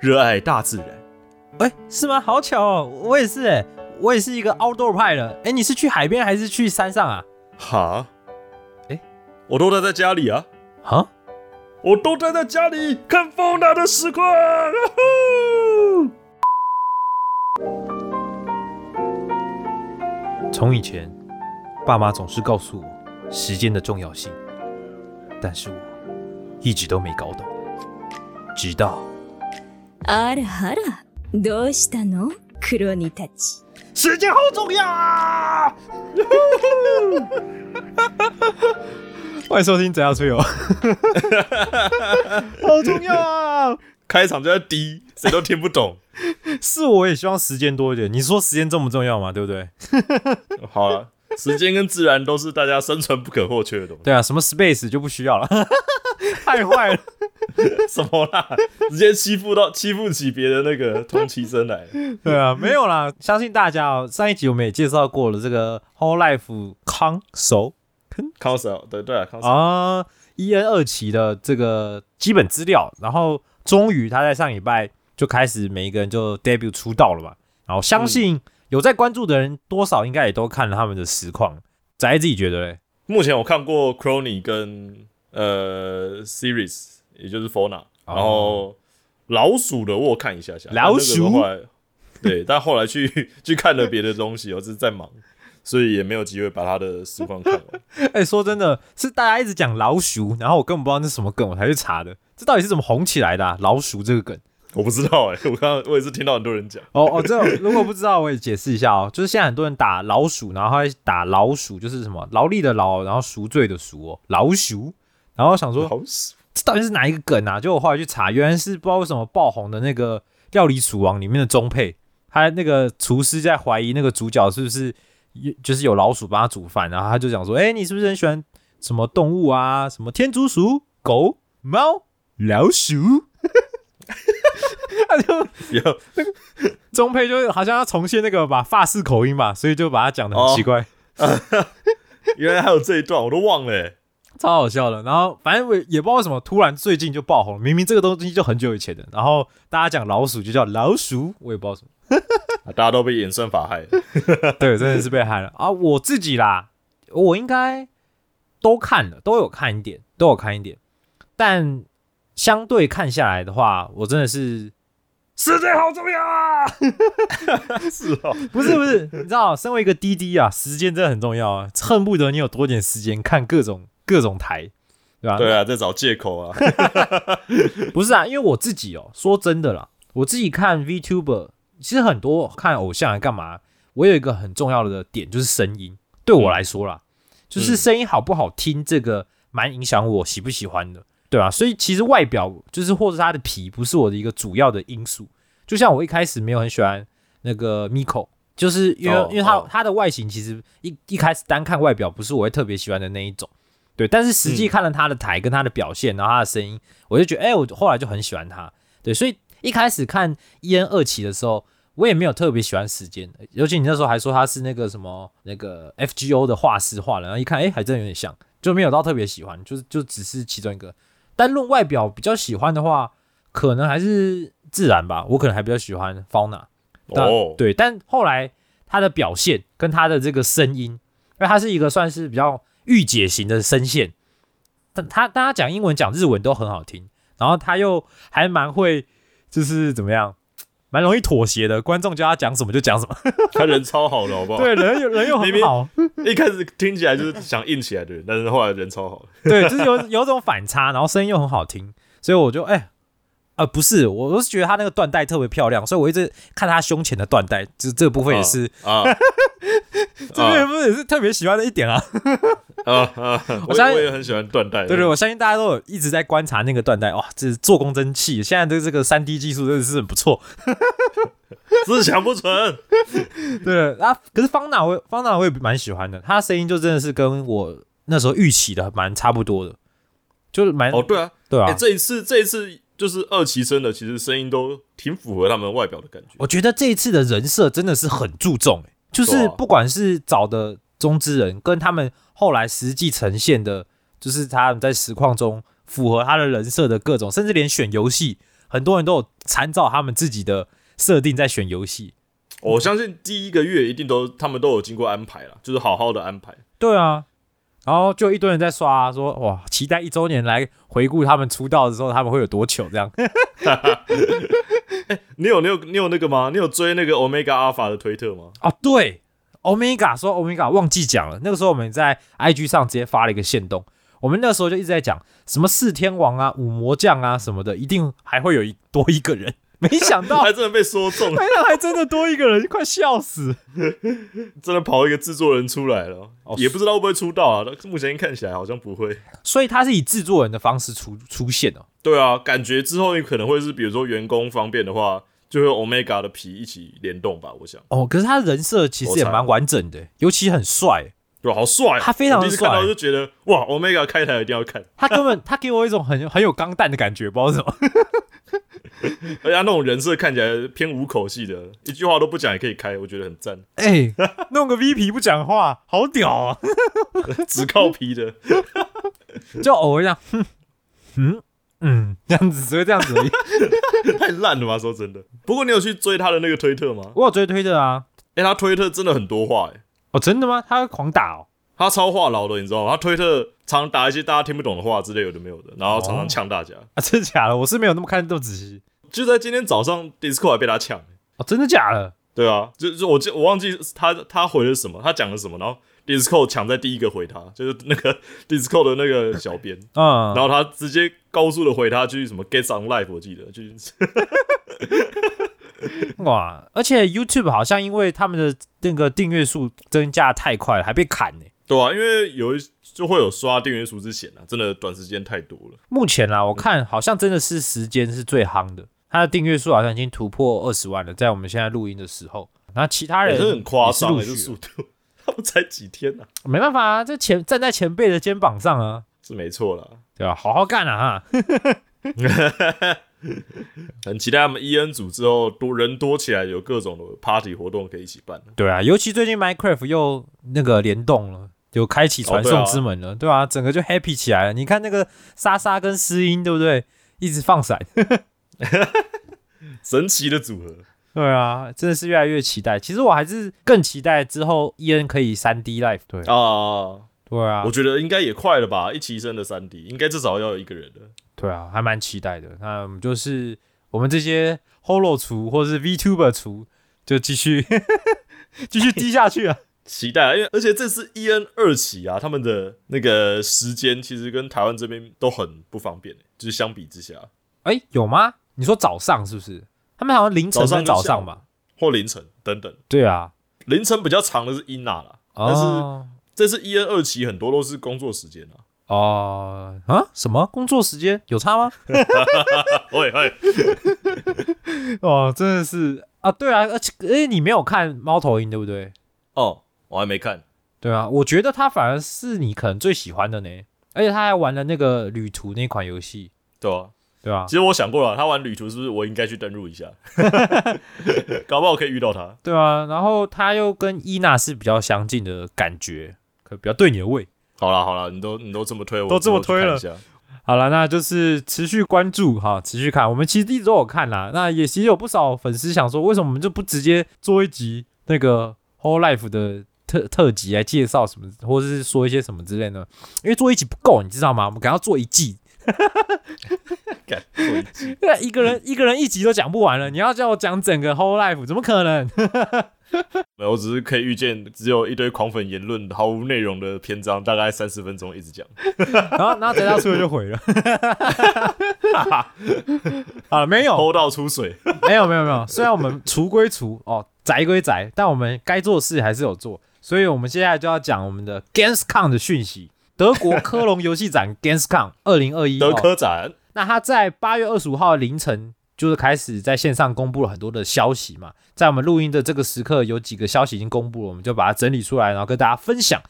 热爱大自然，哎、是吗？好巧哦，我也是哎，我也是一个 outdoor 派的。哎、你是去海边还是去山上啊？哈？哎我都待在家里啊，哈？我都待在家里看风大的实况。从以前，爸妈总是告诉我时间的重要性，但是我一直都没搞懂，直到あらあら、どうしたの黒ニたち。时间好重要啊！欢迎收听《怎样吹油》，好重要啊！开场就在低，谁都听不懂。是我也希望时间多一点。你说时间重不重要嘛？对不对？好了， 时间跟自然都是大家生存不可或缺的东西。对啊，什么 space 就不需要了，太坏了。什么啦？直接欺负到欺负起别的那个同期生来了。对啊，没有啦，相信大家哦。上一集我们也介绍过了这个 Whole Life 康手 Console，对对啊，Console，、啊，E N 二期的这个基本资料，然后终于他在上礼拜就开始每一个人就 debut 出道了嘛。然后相信有在关注的人，多少应该也都看了他们的实况。宅自己觉得嘞，目前我看过 Crony 跟呃 Series，也就是 Fona，、然后老鼠的我看一下下，老鼠对，但后来去 去看了别的东西，我只是在忙，所以也没有机会把他的实况看完。哎、说真的，是大家一直讲老鼠，然后我根本不知道那是什么梗，我才去查的。这到底是怎么红起来的、啊？老鼠这个梗？我不知道哎、我刚刚我也是听到很多人讲，哦哦，这如果不知道，我也解释一下哦。就是现在很多人打老鼠，然后他打老鼠，就是什么劳力的劳，然后赎罪的赎哦，老鼠。然后想说，这到底是哪一个梗啊？就我后来去查，原来是不知道为什么爆红的那个《料理鼠王》里面的中配，他那个厨师在怀疑那个主角是不是有就是有老鼠帮他煮饭，然后他就讲说：“哎、你是不是很喜欢什么动物啊？什么天竺鼠、狗、猫、老鼠？” 他就有那个中配就好像要重现那个吧法式口音吧，所以就把它讲的很奇怪，原来还有这一段，我都忘了、欸。超好笑的。然后反正我也不知道为什么突然最近就爆红，明明这个东西就很久以前的，然后大家讲老鼠就叫老鼠，我也不知道什么。啊 大家都被演算法害了。对，真的是被害了啊！我自己啦，我应该都看了，都有看一点，都有看一点，但相对看下来的话，我真的是时间好重要啊！是哦，不是不是，你知道，身为一个滴滴啊，时间真的很重要啊，恨不得你有多点时间看各种各种台，对吧？对啊，在找借口啊。不是啊，因为我自己哦，说真的啦，我自己看 VTuber，其实很多看偶像来干嘛？我有一个很重要的点，就是声音。对我来说啦，就是声音好不好听，这个蛮影响我喜不喜欢的，对吧、所以其实外表就是或者是他的皮，不是我的一个主要的因素。就像我一开始没有很喜欢那个 Miko，就是因为、哦因为他哦他的外形其实一一开始单看外表不是我会特别喜欢的那一种，对。但是实际看了他的台跟他的表现，然后他的声音，我就觉得，哎、我后来就很喜欢他。对，所以一开始看伊恩二期的时候，我也没有特别喜欢时间，尤其你那时候还说他是那个什么那个 FGO 的画师画的，然后一看，哎、还真有点像，就没有到特别喜欢，就是就只是其中一个。但论外表比较喜欢的话，可能还是自然吧，我可能还比较喜欢 Fauna。但哦，对，但后来他的表现跟他的这个声音，因为他是一个算是比较御姐型的声线，但他但他讲英文讲日文都很好听，然后他又还蛮会，就是怎么样，蛮容易妥协的，观众叫他讲什么就讲什么，他人超好的，好不好？对，人又人又很好，一开始听起来就是想硬起来的人，但是后来人超好。对，就是有有种反差，然后声音又很好听，所以我就哎、呃，不是，我我是觉得他那个缎带特别漂亮，所以我一直看他胸前的缎带，就这个部分也是，哦啊这个部分也是特别喜欢的一点啊。啊啊！我相信我也很喜欢缎带。对对，我相信大家都有一直在观察那个缎带，哇，这做工真气！现在的这个三 D 技术真的是很不错。自强不纯。对啊，可是方娜我方娜我也蛮喜欢的，她声音就真的是跟我那时候预期的蛮差不多的，就是蛮哦，对啊，哎、对啊。这一次这一次就是二期生的，其实声音都挺符合他们外表的感觉。我觉得这一次的人设真的是很注重、欸，就是不管是找的中之人，跟他们后来实际呈现的，就是他们在实况中符合他的人设的各种，甚至连选游戏，很多人都有参照他们自己的设定在选游戏。我相信第一个月一定都他们都有经过安排了，就是好好的安排。对啊，然后就一堆人在刷、说哇，期待一周年来回顾他们出道的时候他们会有多糗这样。你有你有你有那个吗？你有追那个 Omega Alpha 的推特吗？啊，对，Omega 说 Omega 忘记讲了，那个时候我们在 IG 上直接发了一个线动，我们那时候就一直在讲什么四天王啊、五魔将啊什么的，一定还会有一多一个人，没想到还真的被说中了，没想到还真的多一个人，快笑死！真的跑一个制作人出来了，哦也不知道会不会出道啊。但目前看起来好像不会。所以他是以制作人的方式出出现哦。对啊，感觉之后你可能会是，比如说员工方便的话，就会 Omega 的皮一起联动吧。我想，哦，可是他的人设其实也蛮完整的，尤其很帅。对，好帅啊、他非常我第一次看到就觉得哇，Omega 开台一定要看，他根本他给我一种很很有钢弹的感觉，不知道为什么。而且他那种人设看起来偏无口系的，一句话都不讲也可以开，我觉得很赞，哎、弄个 V 皮不讲话，好屌啊！只靠皮的。就偶尔这样，哼嗯嗯，这样子只会这样子而已。太烂了吧？说真的。不过你有去追他的那个推特吗？我有追推特啊。哎、他推特真的很多话、哎，哦，真的吗？他会狂打哦。他超话痨的，你知道吗？他推特常打一些大家听不懂的话之类有的没有的，然后常常呛大家。啊，真的假的？我是没有那么看这么仔细。就在今天早上，Discord 还被他抢、哦，真的假的？对啊，就就我记我忘记他他回了什么，他讲了什么，然后 Discord 抢在第一个回他，就是那个 Discord 的那个小编，嗯，然后他直接高速的回他句什么 Get on live，我记得就是 哇！而且 YouTube 好像因为他们的那个订阅数增加太快了，还被砍呢。对啊，因为有一就会有刷订阅数之嫌啊，真的短时间太多了。目前啊，我看好像真的是时间是最夯的，他的订阅数好像已经突破二十万了，在我们现在录音的时候。那其他人也是很夸张的，速度，他们才几天呢、啊，没办法啊，这前站在前辈的肩膀上啊，是没错啦。对吧、好好干啊哈！很期待他们 E N 组之后多人多起来，有各种的 party 活动可以一起办。对啊，尤其最近 Minecraft 又那个联动了，就开启传送之门了，对啊，整个就 happy 起来了。你看那个莎莎跟诗音，对不对？一直放闪，神奇的组合，对啊，真的是越来越期待。其实我还是更期待之后 E N 可以三 D life 对啊，对啊我，觉得应该也快了吧，一起升的三 D 应该至少要有一个人的。对啊，还蛮期待的。那我们就是我们这些 Holo 厨或者是 VTuber 厨，就继续 继续低下去啊。期待啊，因为而且这次 E N 二期啊，他们的那个时间其实跟台湾这边都很不方便，就是相比之下，哎，有吗？你说早上是不是？他们好像凌晨跟早上吧？或凌晨等等，对啊，凌晨比较长的是伊娜啦，但是哦这次 E N 二期很多都是工作时间啊。哦啊，什么工作时间有差吗？喂喂，哦，真的是啊，对啊，而且哎，你没有看猫头鹰对不对？哦，我还没看。对啊，我觉得他反而是你可能最喜欢的呢，而且他还玩了那个旅途那款游戏，对啊，对吧、其实我想过了，他玩旅途是不是我应该去登录一下？搞不好可以遇到他。对啊，然后他又跟伊娜是比较相近的感觉，可比较对你的胃。好了好了，你都你都这么推，我都这么推了好了，那就是持续关注哈，持续看。我们其实一直都有看啦，那也其实有不少粉丝想说，为什么我们就不直接做一集那个 Whole Life 的特特辑来介绍什么，或者是说一些什么之类呢？因为做一集不够，你知道吗？我们赶快做一季。一集 对，啊一个人一个人一集都讲不完了，你要叫我讲整个 whole life，怎么可能？没有，我只是可以预见，只有一堆狂粉言论、毫无内容的篇章，大概三十分钟一直讲。然后然后等到出了就毁了。好了，没有偷到出水，没有没有没有，虽然我们除归除哦，宅归宅，但我们该做的事还是有做。所以我们接下来就要讲我们的 Gamescom 的讯息。德国科隆游戏展 Gamescom 二零二一，德科展。那他在八月二十五号凌晨就是开始在线上公布了很多的消息嘛，在我们录音的这个时刻，有几个消息已经公布了，我们就把它整理出来，然后跟大家分享。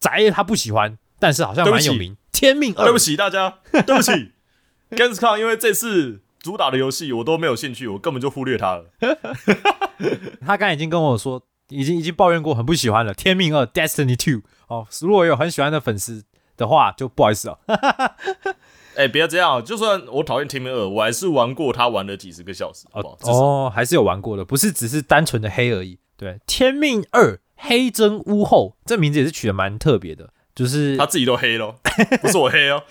宅他不喜欢，但是好像蛮有名，《天命二》对不起大家，对不起。Gamescom，因为这次主打的游戏我都没有兴趣，我根本就忽略它了。他刚才已经跟我说，已经已经抱怨过，很不喜欢了，《天命二》（Destiny Two）。哦，如果有很喜欢的粉丝的话，就不好意思哦。哎、不要这样，就算我讨厌《天命二》，我还是玩过他，玩了几十个小时，好不好？哦，还是有玩过的，不是只是单纯的黑而已。对，《天命二：黑真屋后》这名字也是取得蛮特别的，就是他自己都黑咯，不是我黑哦。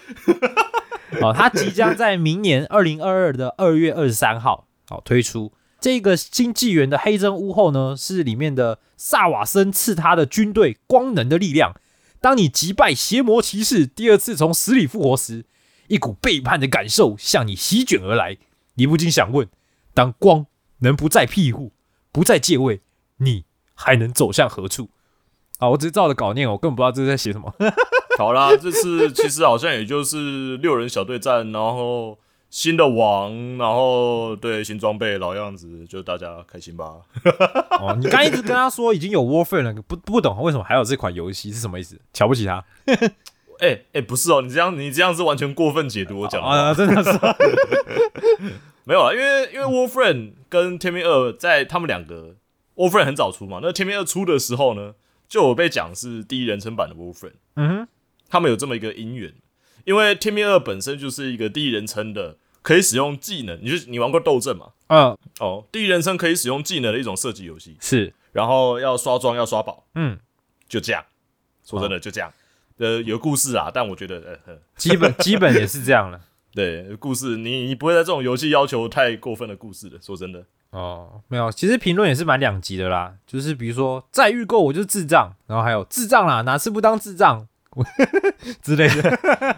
哦，他即将在明年二零二二的二月二十三号哦推出。这个新纪元的黑真屋后呢，是里面的萨瓦森赐他的军队光能的力量。当你击败邪魔骑士，第二次从死里复活时，一股背叛的感受向你席卷而来。你不禁想问：当光能不再庇护，不再借位，你还能走向何处？啊，我只是照着稿念，我根本不知道这是在写什么。好啦，这次其实好像也就是六人小对战，然后新的王，然后对新装备老样子，就大家开心吧。哦，你刚一直跟他说已经有 Warframe 了，不不懂为什么还有这款游戏是什么意思？瞧不起他 哎、哎、不是哦，你这样你这样是完全过分解读我讲的？真的是没有啊，因为因为 Warframe 跟天命二在他们两个 Warframe 很早出嘛，那天命二出的时候呢，就有被讲是第一人称版的 Warframe，嗯哼，他们有这么一个因缘，因为天命二本身就是一个第一人称的，可以使用技能，你就你玩过斗阵嘛？嗯，哦，第一人称可以使用技能的一种射击游戏，是，然后要刷装要刷宝，嗯，就这样。说真的，就这样。呃，有故事啊，但我觉得，呃，呃基本 基本也是这样了。对故事，你你不会在这种游戏要求太过分的故事的。说真的，哦，没有，其实评论也是蛮两极的啦，就是比如说再预购我就是智障，然后还有智障啦，哪次不当智障 之类的。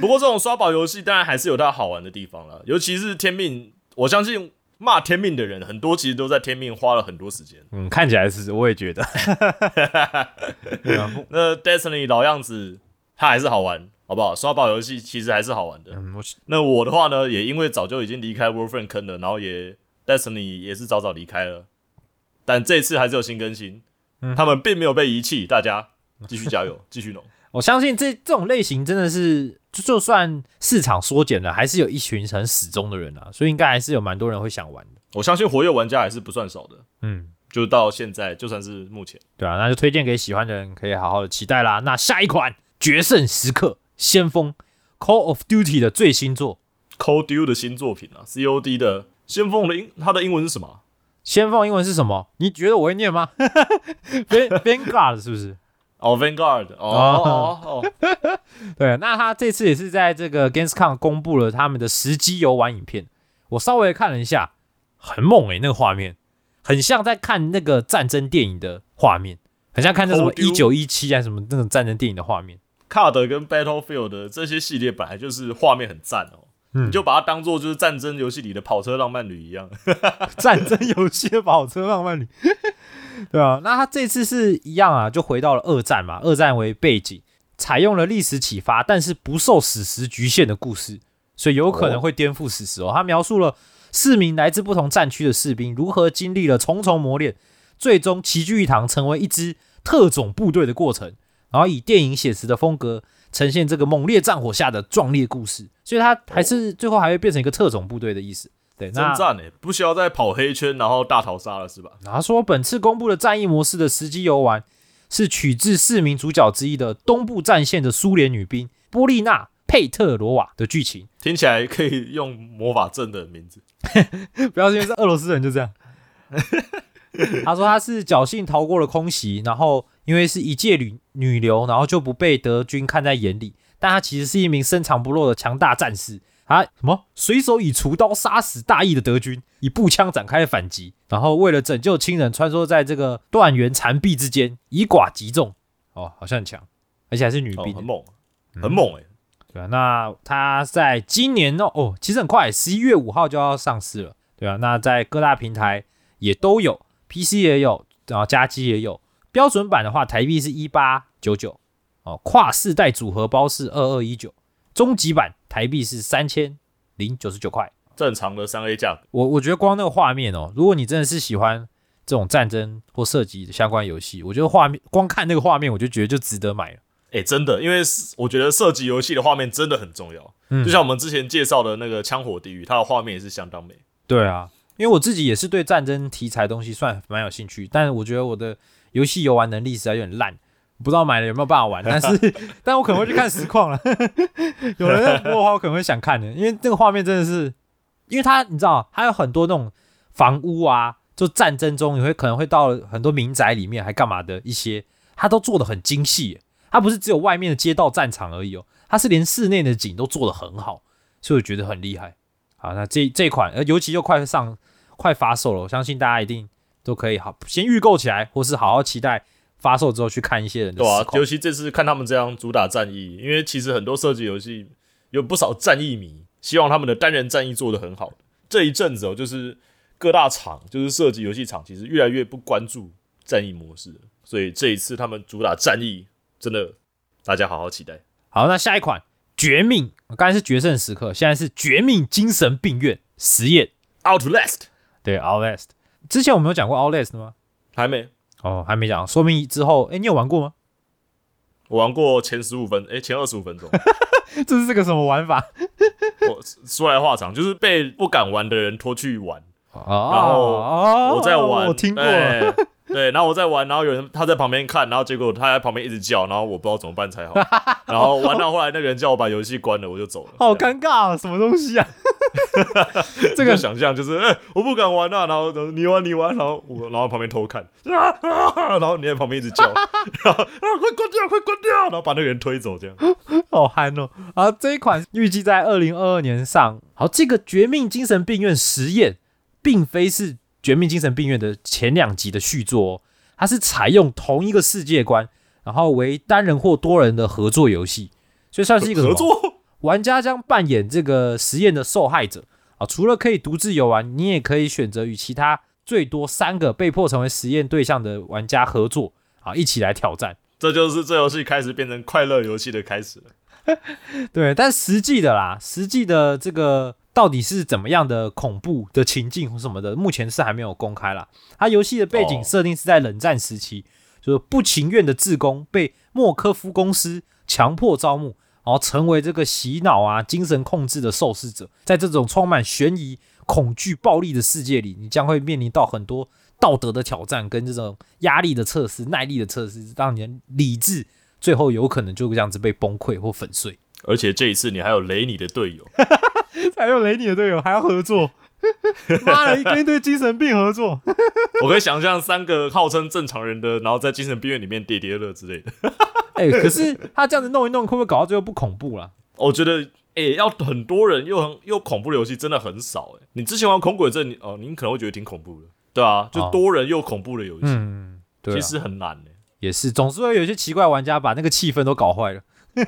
不过这种刷宝游戏当然还是有它好玩的地方了，尤其是天命，我相信骂天命的人很多，其实都在天命花了很多时间。嗯，看起来是，我也觉得。那 Destiny 老样子，它还是好玩，好不好？刷宝游戏其实还是好玩的。嗯，我那我的话呢，也因为早就已经离开 Warframe 坑了，然后也 Destiny 也是早早离开了，但这次还是有新更新，嗯他们并没有被遗弃，大家继续加油，继续弄。我相信这这种类型真的是，就就算市场缩减了，还是有一群很死忠的人啊，所以应该还是有蛮多人会想玩的。我相信活跃玩家还是不算少的，嗯，就到现在，就算是目前，对啊，那就推荐给喜欢的人，可以好好的期待啦。那下一款《决胜时刻：先锋》Call of Duty 的最新作，，Call Duty 的新作品啊，COD 的先锋的英，它的英文是什么啊？先锋英文是什么？你觉得我会念吗？Van Vanguard 是不是？哦，Vanguard，哦哦。哦，对，那他这次也是在这个 Gamescom 公布了他们的实机游玩影片，我稍微看了一下，很猛诶、那个画面很像在看那个战争电影的画面，很像看那什么一九一七啊什么那种战争电影的画面。卡德跟 Battlefield 的这些系列本来就是画面很赞哦，嗯。你就把它当做就是战争游戏里的跑车浪漫旅一样。战争游戏的跑车浪漫旅，对啊，那他这次是一样啊，就回到了二战嘛，二战为背景，采用了历史启发，但是不受史实局限的故事，所以有可能会颠覆史实哦。他描述了四名来自不同战区的士兵如何经历了重重磨练，最终齐聚一堂，成为一支特种部队的过程，然后以电影写实的风格呈现这个猛烈战火下的壮烈故事，所以他还是最后还会变成一个特种部队的意思。对，那真赞诶，不需要再跑黑圈然后大逃杀了是吧？他说，本次公布的战役模式的实际游玩是取自四名主角之一的东部战线的苏联女兵波利娜·佩特罗瓦的剧情。听起来可以用魔法阵的名字。不要是因为是俄罗斯人就这样。他说他是侥幸逃过了空袭，然后因为是一介女女流，然后就不被德军看在眼里。但他其实是一名深藏不露的强大战士。他什么随手以厨刀杀死大义的德军，以步枪展开反击，然后为了拯救亲人，穿梭在这个断垣残壁之间，以寡击众。哦，好像很强，而且还是女兵，哦很猛，很猛哎、对啊，那它在今年哦哦，其实很快，十一月五号就要上市了，对啊，那在各大平台也都有，PC 也有，然后加机也有。标准版的话，台币是一八九九，哦，跨世代组合包是二二一九，终极版台币是三千零九十九块。正常的三 A 价格。我我觉得光那个画面哦，如果你真的是喜欢这种战争或射击的相关游戏，我觉得画面光看那个画面，我就觉得就值得买了。哎、真的，因为我觉得射击游戏的画面真的很重要。嗯就像我们之前介绍的那个《枪火地狱》，它的画面也是相当美。对啊，因为我自己也是对战争题材东西算蛮有兴趣，但我觉得我的游戏游玩能力实在有点烂，不知道买了有没有办法玩。但是，但我可能会去看实况了。有人在播的话，我可能会想看的，因为这个画面真的是，因为它你知道，它有很多那种房屋啊，就战争中你会可能会到很多民宅里面还干嘛的一些，它都做的很精细，它不是只有外面的街道战场而已哦，它是连室内的景都做的很好，所以我觉得很厉害。好，那这这款呃，尤其又快上快发售了，我相信大家一定都可以好先预购起来，或是好好期待发售之后去看一些人的对啊尤其这次看他们这样主打战役，因为其实很多射击游戏有不少战役迷，希望他们的单人战役做得很好。这一阵子哦，就是各大厂，就是射击游戏厂，其实越来越不关注战役模式了，所以这一次他们主打战役，真的大家好好期待。好，那下一款《绝命》，刚才是决胜时刻，现在是《绝命精神病院》实验。Outlast 对，Outlast，之前我们有讲过 Outlast 吗？还没，哦，还没讲，说明之后，哎，你有玩过吗？我玩过前十五分，诶、前二十五分钟。这是个什么玩法？我说来话长，就是被不敢玩的人拖去玩，哦，然后哦我在玩，我听过。对 对，然后我在玩，然后有人他在旁边看，然后结果他在旁边一直叫，然后我不知道怎么办才好，然后玩到后来那个人叫我把游戏关了，我就走了。好尴尬啊！什么东西啊？这 这个个想象就是，哎、我不敢玩啊，然后你玩你玩，然后我然后旁边偷看，啊啊，然后你在旁边一直叫，然后啊快关掉，快关掉，然后把那个人推走，这样。好憨哦！啊，这一款预计在二零二二年上。好，这个《绝命精神病院实验》并非是《绝命精神病院》的前两集的续作哦，它是采用同一个世界观，然后为单人或多人的合作游戏，所以算是一个合作，玩家将扮演这个实验的受害者啊，除了可以独自游玩，你也可以选择与其他最多三个被迫成为实验对象的玩家合作啊，一起来挑战。这就是这游戏开始变成快乐游戏的开始了。对，但实际的啦，实际的这个到底是怎么样的恐怖的情境什么的，目前是还没有公开啦。它游戏的背景设定是在冷战时期，就是不情愿的自工被莫科夫公司强迫招募，然后成为这个洗脑啊、精神控制的受试者。在这种充满悬疑、恐惧、暴力的世界里，你将会面临到很多道德的挑战跟这种压力的测试、耐力的测试，让你理智最后有可能就这样子被崩溃或粉碎。而且这一次你还有雷你的队友，还有雷你的队友还要合作，妈的，跟一堆精神病合作，我可以想象三个号称正常人的，然后在精神病院里面叠叠乐之类的。哎、可是他这样子弄一弄，会不会搞到最后不恐怖了？我觉得，哎、要很多人又很又恐怖的游戏真的很少、哎，你之前玩恐鬼症，你哦，您可能会觉得挺恐怖的，对啊，就哦多人又恐怖的游戏，嗯，对、啊，其实很难的、也是，总是会有一些奇怪玩家把那个气氛都搞坏了。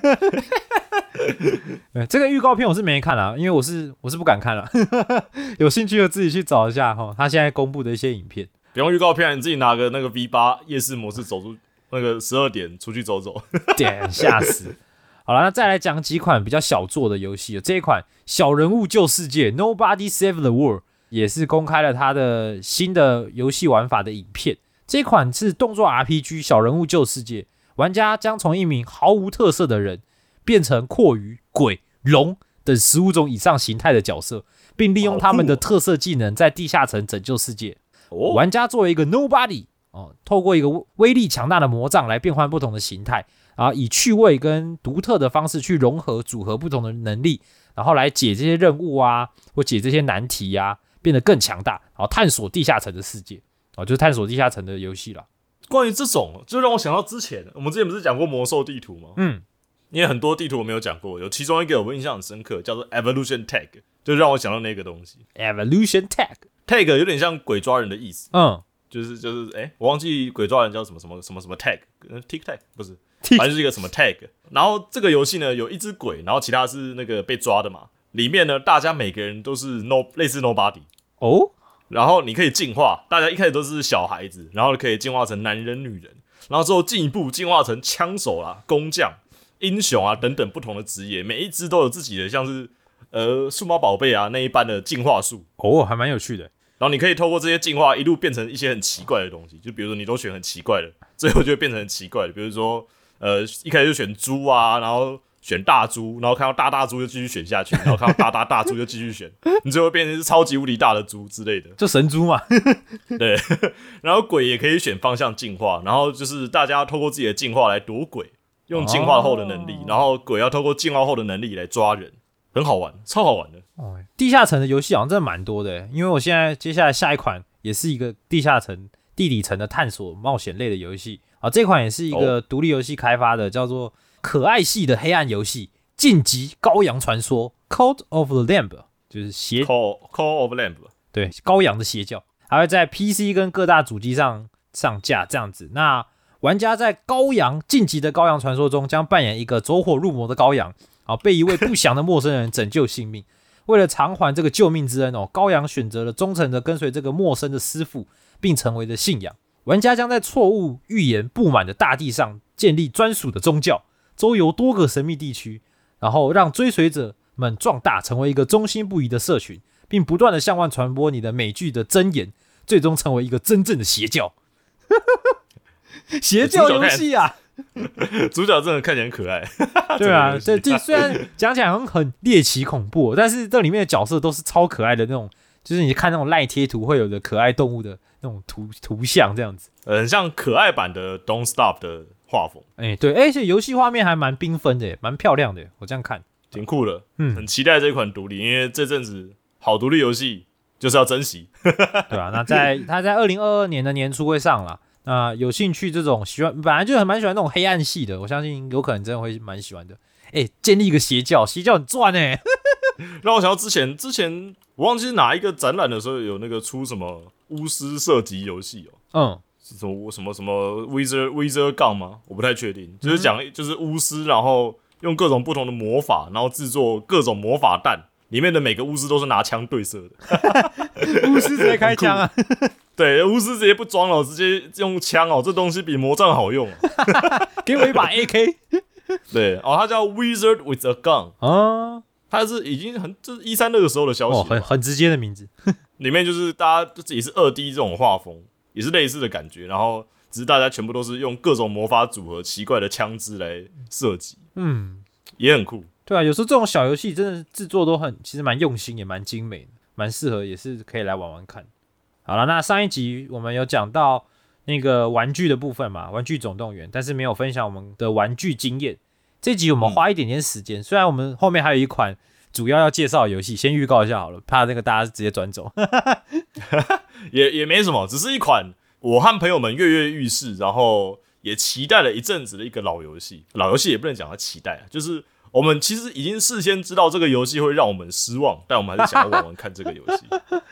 对，这个预告片我是没看啊，因为我是我是不敢看了，有兴趣的自己去找一下哈，他现在公布的一些影片。不用预告片，你自己拿个那个 V 八夜视模式走出那个十二点出去走走。点吓死。好了，那再来讲几款比较小做的游戏。这一款《小人物救世界》（Nobody Save the World） 也是公开了它的新的游戏玩法的影片。这款是动作 RPG《小人物救世界》，玩家将从一名毫无特色的人变成阔鱼、鬼、龙等十五种以上形态的角色，并利用他们的特色技能在地下城拯救世界。哦，玩家作为一个 nobody 哦，透过一个威力强大的魔杖来变换不同的形态，啊以趣味跟独特的方式去融合组合不同的能力，然后来解这些任务啊，或解这些难题啊，变得更强大，然后探索地下城的世界哦，就是探索地下城的游戏了。关于这种，就让我想到之前我们之前不是讲过魔兽地图吗？嗯，因为很多地图我没有讲过，有其中一个我印象很深刻，叫做 Evolution Tag，就让我想到那个东西。Evolution Tag，Tag 有点像鬼抓人的意思，嗯，就是就是哎、我忘记鬼抓人叫什么什么什么什么 tag，嗯，Tic Tag 不是，Tic- 反正就是一个什么 tag。然后这个游戏呢有一只鬼，然后其他是那个被抓的嘛。里面呢，大家每个人都是 no 类似 nobody，哦，然后你可以进化，大家一开始都是小孩子，然后可以进化成男人、女人，然后之后进一步进化成枪手啦、工匠、英雄啊等等不同的职业，每一只都有自己的像是呃数码宝贝啊那一般的进化术。哦，还蛮有趣的。然后你可以透过这些进化，一路变成一些很奇怪的东西。就比如说你都选很奇怪的，最后就会变成很奇怪的。比如说，呃，一开始就选猪啊，然后选大猪，然后看到大大猪就继续选下去，然后看到大大大猪就继续选，你最后变成是超级无敌大的猪之类的。就神猪嘛，对，然后鬼也可以选方向进化，然后就是大家透过自己的进化来躲鬼，用进化后的能力，哦然后鬼要透过进化后的能力来抓人，很好玩，超好玩的。哦，地下城的游戏好像真的蛮多的，因为我现在接下来下一款也是一个地下城、地底层的探索冒险类的游戏啊，这款也是一个独立游戏开发的，叫做可爱系的黑暗游戏《晋级羔羊传说》（Cult of the Lamb），就是邪 Call Call of Lamb，对羔羊的邪教，还会在 PC 跟各大主机上上架这样子。那玩家在羔羊晋级的羔羊传说中，将扮演一个走火入魔的羔羊，啊，被一位不祥的陌生人拯救性命。为了偿还这个救命之恩哦，羔羊选择了忠诚的跟随这个陌生的师傅，并成为了信仰。玩家将在错误预言布满的大地上建立专属的宗教，周游多个神秘地区，然后让追随者们壮大，成为一个忠心不移的社群。并不断的向外传播你的美剧的真言，最终成为一个真正的邪教。邪教游戏啊，主角真的看起来很可爱。对啊，这这这虽然讲起来好像很猎奇恐怖，但是这里面的角色都是超可爱的那种，就是你看那种赖贴图会有的可爱动物的那种图图像这样子。呃很像可爱版的 Don't Stop 的画风，哎、对，而且游戏画面还蛮缤纷的，蛮漂亮的。我这样看，挺酷的。嗯很期待这款独立，因为这阵子好独立游戏就是要珍惜。对啊，那在它在二零二二年的年初会上了。那有兴趣这种喜欢，本来就很蛮喜欢那种黑暗系的，我相信有可能真的会蛮喜欢的。哎、建立一个邪教，邪教很赚哎。让我想到之前之前我忘记是哪一个展览的时候有那个出什么巫师射击游戏哦，嗯，是什么什么什么 Wizard Wizard 杠吗？我不太确定，就是讲就是巫师，然后用各种不同的魔法，然后制作各种魔法弹。里面的每个巫师都是拿枪对射的，巫师直接开枪啊！对，巫师直接不装了，直接用枪哦，这东西比魔杖好用、哦。给我一把 AK 对，哦，它叫 Wizard with a Gun，啊！它是已经很就是一三那个时候的消息哦，很很直接的名字。里面就是大家就也是二 D 这种画风，也是类似的感觉，然后只是大家全部都是用各种魔法组合、奇怪的枪支来射击，嗯，也很酷。对啊，有时候这种小游戏真的制作都很，其实蛮用心，也蛮精美的，蛮适合，也是可以来玩玩看。好了，那上一集我们有讲到那个玩具的部分嘛，《玩具总动员》，但是没有分享我们的玩具经验。这集我们花一点点时间，虽然我们后面还有一款主要要介绍的游戏，先预告一下好了，怕那个大家直接转走。也也没什么，只是一款我和朋友们跃跃欲试，然后也期待了一阵子的一个老游戏。老游戏也不能讲它期待啊，就是我们其实已经事先知道这个游戏会让我们失望，但我们还是想要玩玩看这个游戏。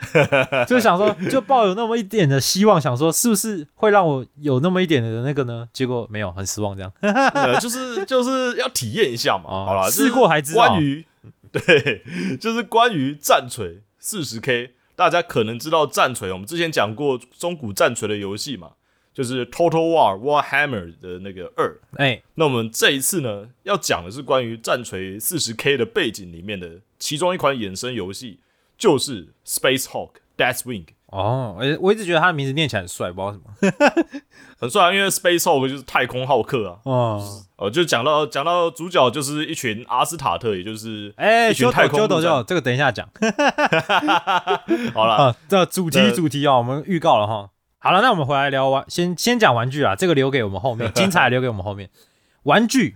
就想说，就抱有那么一点的希望，想说是不是会让我有那么一点的那个呢？结果没有，很失望这样。呃，就是就是要体验一下嘛。哦 好啦，试过还知道关于对，就是关于战锤四十 K，大家可能知道战锤，我们之前讲过中古战锤的游戏嘛，就是 Total War Warhammer 的那个二。哎、那我们这一次呢，要讲的是关于战锤四十 K 的背景里面的其中一款衍生游戏，就是 Space Hawk Deathwing。哦，我我一直觉得他的名字念起来很帅，不知道为什么。很帅啊，因为 Space Hawk 就是太空浩克啊。哦，哦，就讲到讲到主角就是一群阿斯塔特，也就是哎、一群修太空陆战斗修斗修斗，这个等一下讲 好了，啊。这主题主题哦，我们预告了哈。好了，那我们回来聊玩，先先讲玩具啊，这个留给我们后面，精彩留给我们后面。玩具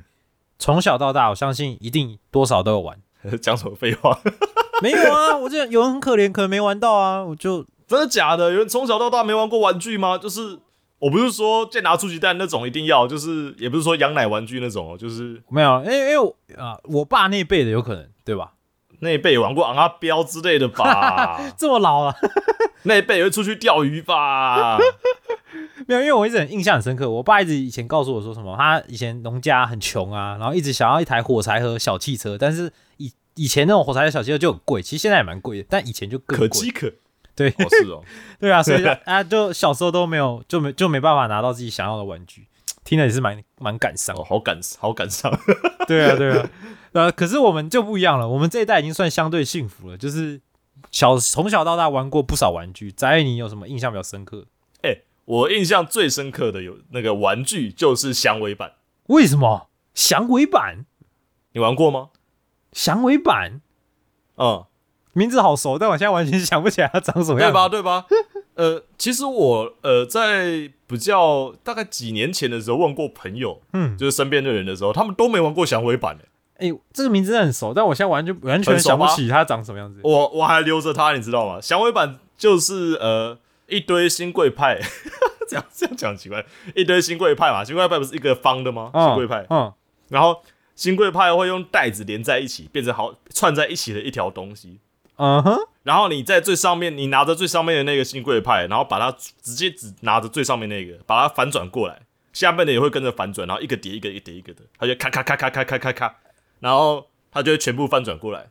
从小到大，我相信一定多少都有玩。讲什么废话？没有啊，我这有人很可怜，可能没玩到啊，我就真的假的？有人从小到大没玩过玩具吗？就是我不是说健达出奇蛋那种一定要，就是也不是说羊奶玩具那种哦，就是没有，因为因为我啊、我爸那辈的有可能对吧？那一辈有玩过昂阿彪之类的吧？这么老了，那一辈也会出去钓鱼吧？没有，因为我一直很印象很深刻。我爸一直以前告诉我说什么，他以前农家很穷啊，然后一直想要一台火柴盒小汽车，但是以以前那种火柴盒小汽车就很贵，其实现在也蛮贵的，但以前就更贵。可饥渴对哦，是哦，对啊，所以啊，就小时候都没有，就没就没办法拿到自己想要的玩具，听了也是蛮蛮感伤哦，。好感好感伤。对啊，对啊，呃，可是我们就不一样了，我们这一代已经算相对幸福了，就是小从小到大玩过不少玩具。翟你有什么印象比较深刻的？哎、我印象最深刻的有那个玩具就是响尾板，为什么响尾板？你玩过吗？响尾板嗯，名字好熟，但我现在完全想不起来它长什么样。对吧？对吧？呃，其实我呃在比较大概几年前的时候问过朋友，嗯，就是身边的人的时候，他们都没玩过响尾板诶、哎、这个名字真的很熟，但我现在完全完全想不起它长什么样子。我我还留着它，你知道吗？响尾版就是呃一堆新贵派，这样这样讲奇怪，一堆新贵派嘛，新贵派不是一个方的吗？新贵派，嗯，然后新贵派会用袋子连在一起，变成好串在一起的一条东西。嗯哼，然后你在最上面，你拿着最上面的那个新贵派，然后把它直接只拿着最上面那个，把它反转过来，下面的也会跟着反转，然后一个叠一个，一个叠一个的，它就咔咔咔咔咔咔咔咔，然后它就会全部翻转过来，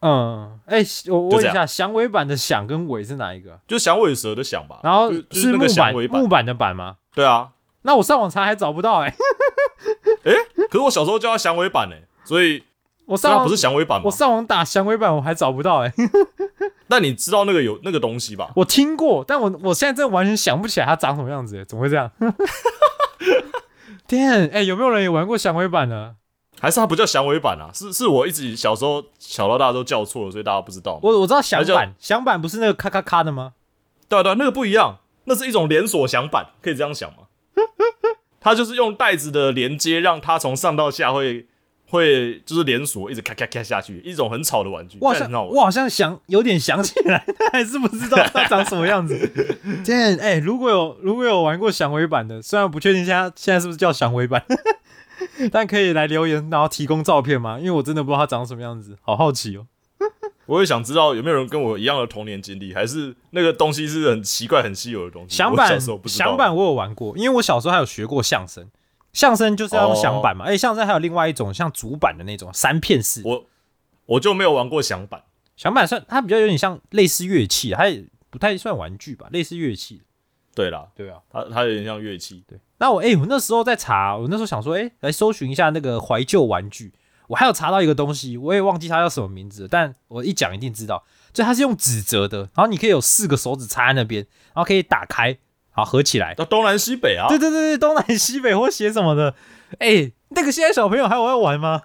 嗯，哎、我问一下，响尾板的响跟尾是哪一个？就响尾蛇的响吧。然后是那木板的板吗？对啊。那我上网查还找不到哎、可是我小时候叫它响尾板呢、所以我上不是响尾板吗我？上网打响尾板我还找不到哎、那你知道那个有那个东西吧？我听过，但我我现在真的完全想不起来它长什么样子、欸，怎么会这样？天，哎、有没有人也玩过响尾板呢？还是它不叫响尾板啊？是是我一直小时候小到大都叫错了，所以大家不知道。我我知道响还板，响板不是那个咔咔咔的吗？对啊对啊，那个不一样，那是一种连锁响板，可以这样想吗？它就是用带子的连接，让它从上到下会会就是连锁，一直咔咔咔下去，一种很吵的玩具，我好像。我好像想有点想起来，但还是不知道它长什么样子。天，哎、如果有如果有玩过响尾板的，虽然不确定现在现在是不是叫响尾板，但可以来留言，然后提供照片吗？因为我真的不知道它长什么样子，好好奇哦。我也想知道有没有人跟我一样的童年经历，还是那个东西是很奇怪、很稀有的东西。响板响板我有玩过，因为我小时候还有学过相声，相声就是要用响板嘛，哦而且相声还有另外一种像竹板的那种三片式，我我就没有玩过响板。响板算它比较有点像类似乐器，它也不太算玩具吧，类似乐器。对啦，对啊，它它有点像乐器。对。那我哎、我那时候在查，我那时候想说，哎、来搜寻一下那个怀旧玩具，我还有查到一个东西，我也忘记它叫什么名字了，但我一讲一定知道，就它是用纸折的，然后你可以有四个手指插在那边，然后可以打开，好合起来。那东南西北啊，对对对对，东南西北或写什么的，哎、那个现在小朋友还有在玩吗？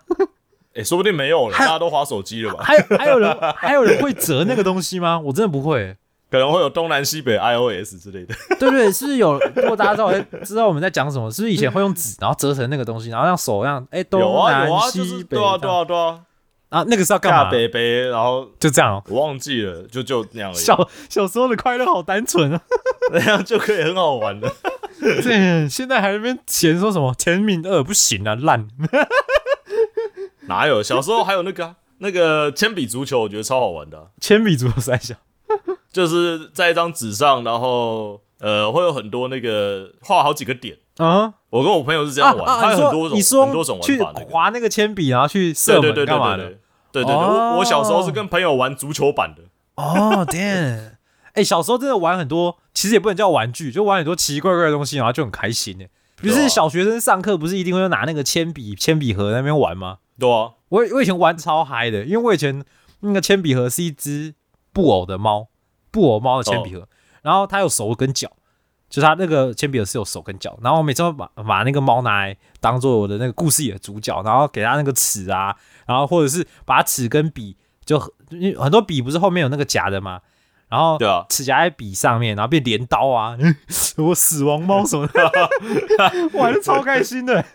哎、说不定没有了，大家都划手机了吧？还有还有人还有人会折那个东西吗？我真的不会、可能会有东南西北 iOS 之类的。对 对，是不是有？如果大家知道 知道我们在讲什么，是不是以前会用纸，然后折成那个东西，然后让手这样，哎、东有啊南有啊，西就是北，对啊对啊对啊，啊，那个是要干嘛？北北，然后就这样哦。我忘记了，就就那样而已，小小时候的快乐好单纯啊！那样就可以很好玩的。对现在还在那边嫌说什么甜品二不行啊，烂。哪有？小时候还有那个啊、那个铅笔足球，我觉得超好玩的啊、铅笔足球三小，就是在一张纸上，然后呃会有很多那个画好几个点。啊我跟我朋友是这样玩，啊！它有很多种你说很多种玩去法。那个划那个铅笔，然后去射门对对对干嘛的对对？对对对，哦我我小时候是跟朋友玩足球版的。哦，damn！哎、小时候真的玩很多，其实也不能叫玩具，就玩很多奇奇怪怪的东西，然后就很开心呢。不是小学生上课不是一定会拿那个铅笔、铅笔盒在那边玩吗？对啊，我我以前玩超嗨的，因为我以前那个铅笔盒是一只布偶的猫，布偶猫的铅笔盒，然后它有手跟脚，就是它那个铅笔盒是有手跟脚，然后我每次都把把那个猫拿来当做我的那个故事里的主角，然后给它那个尺啊，然后或者是把尺跟笔就很多笔不是后面有那个夹的吗？然后对啊齿夹在笔上面，然后变镰刀啊，我死亡猫什么的，玩的超开心的。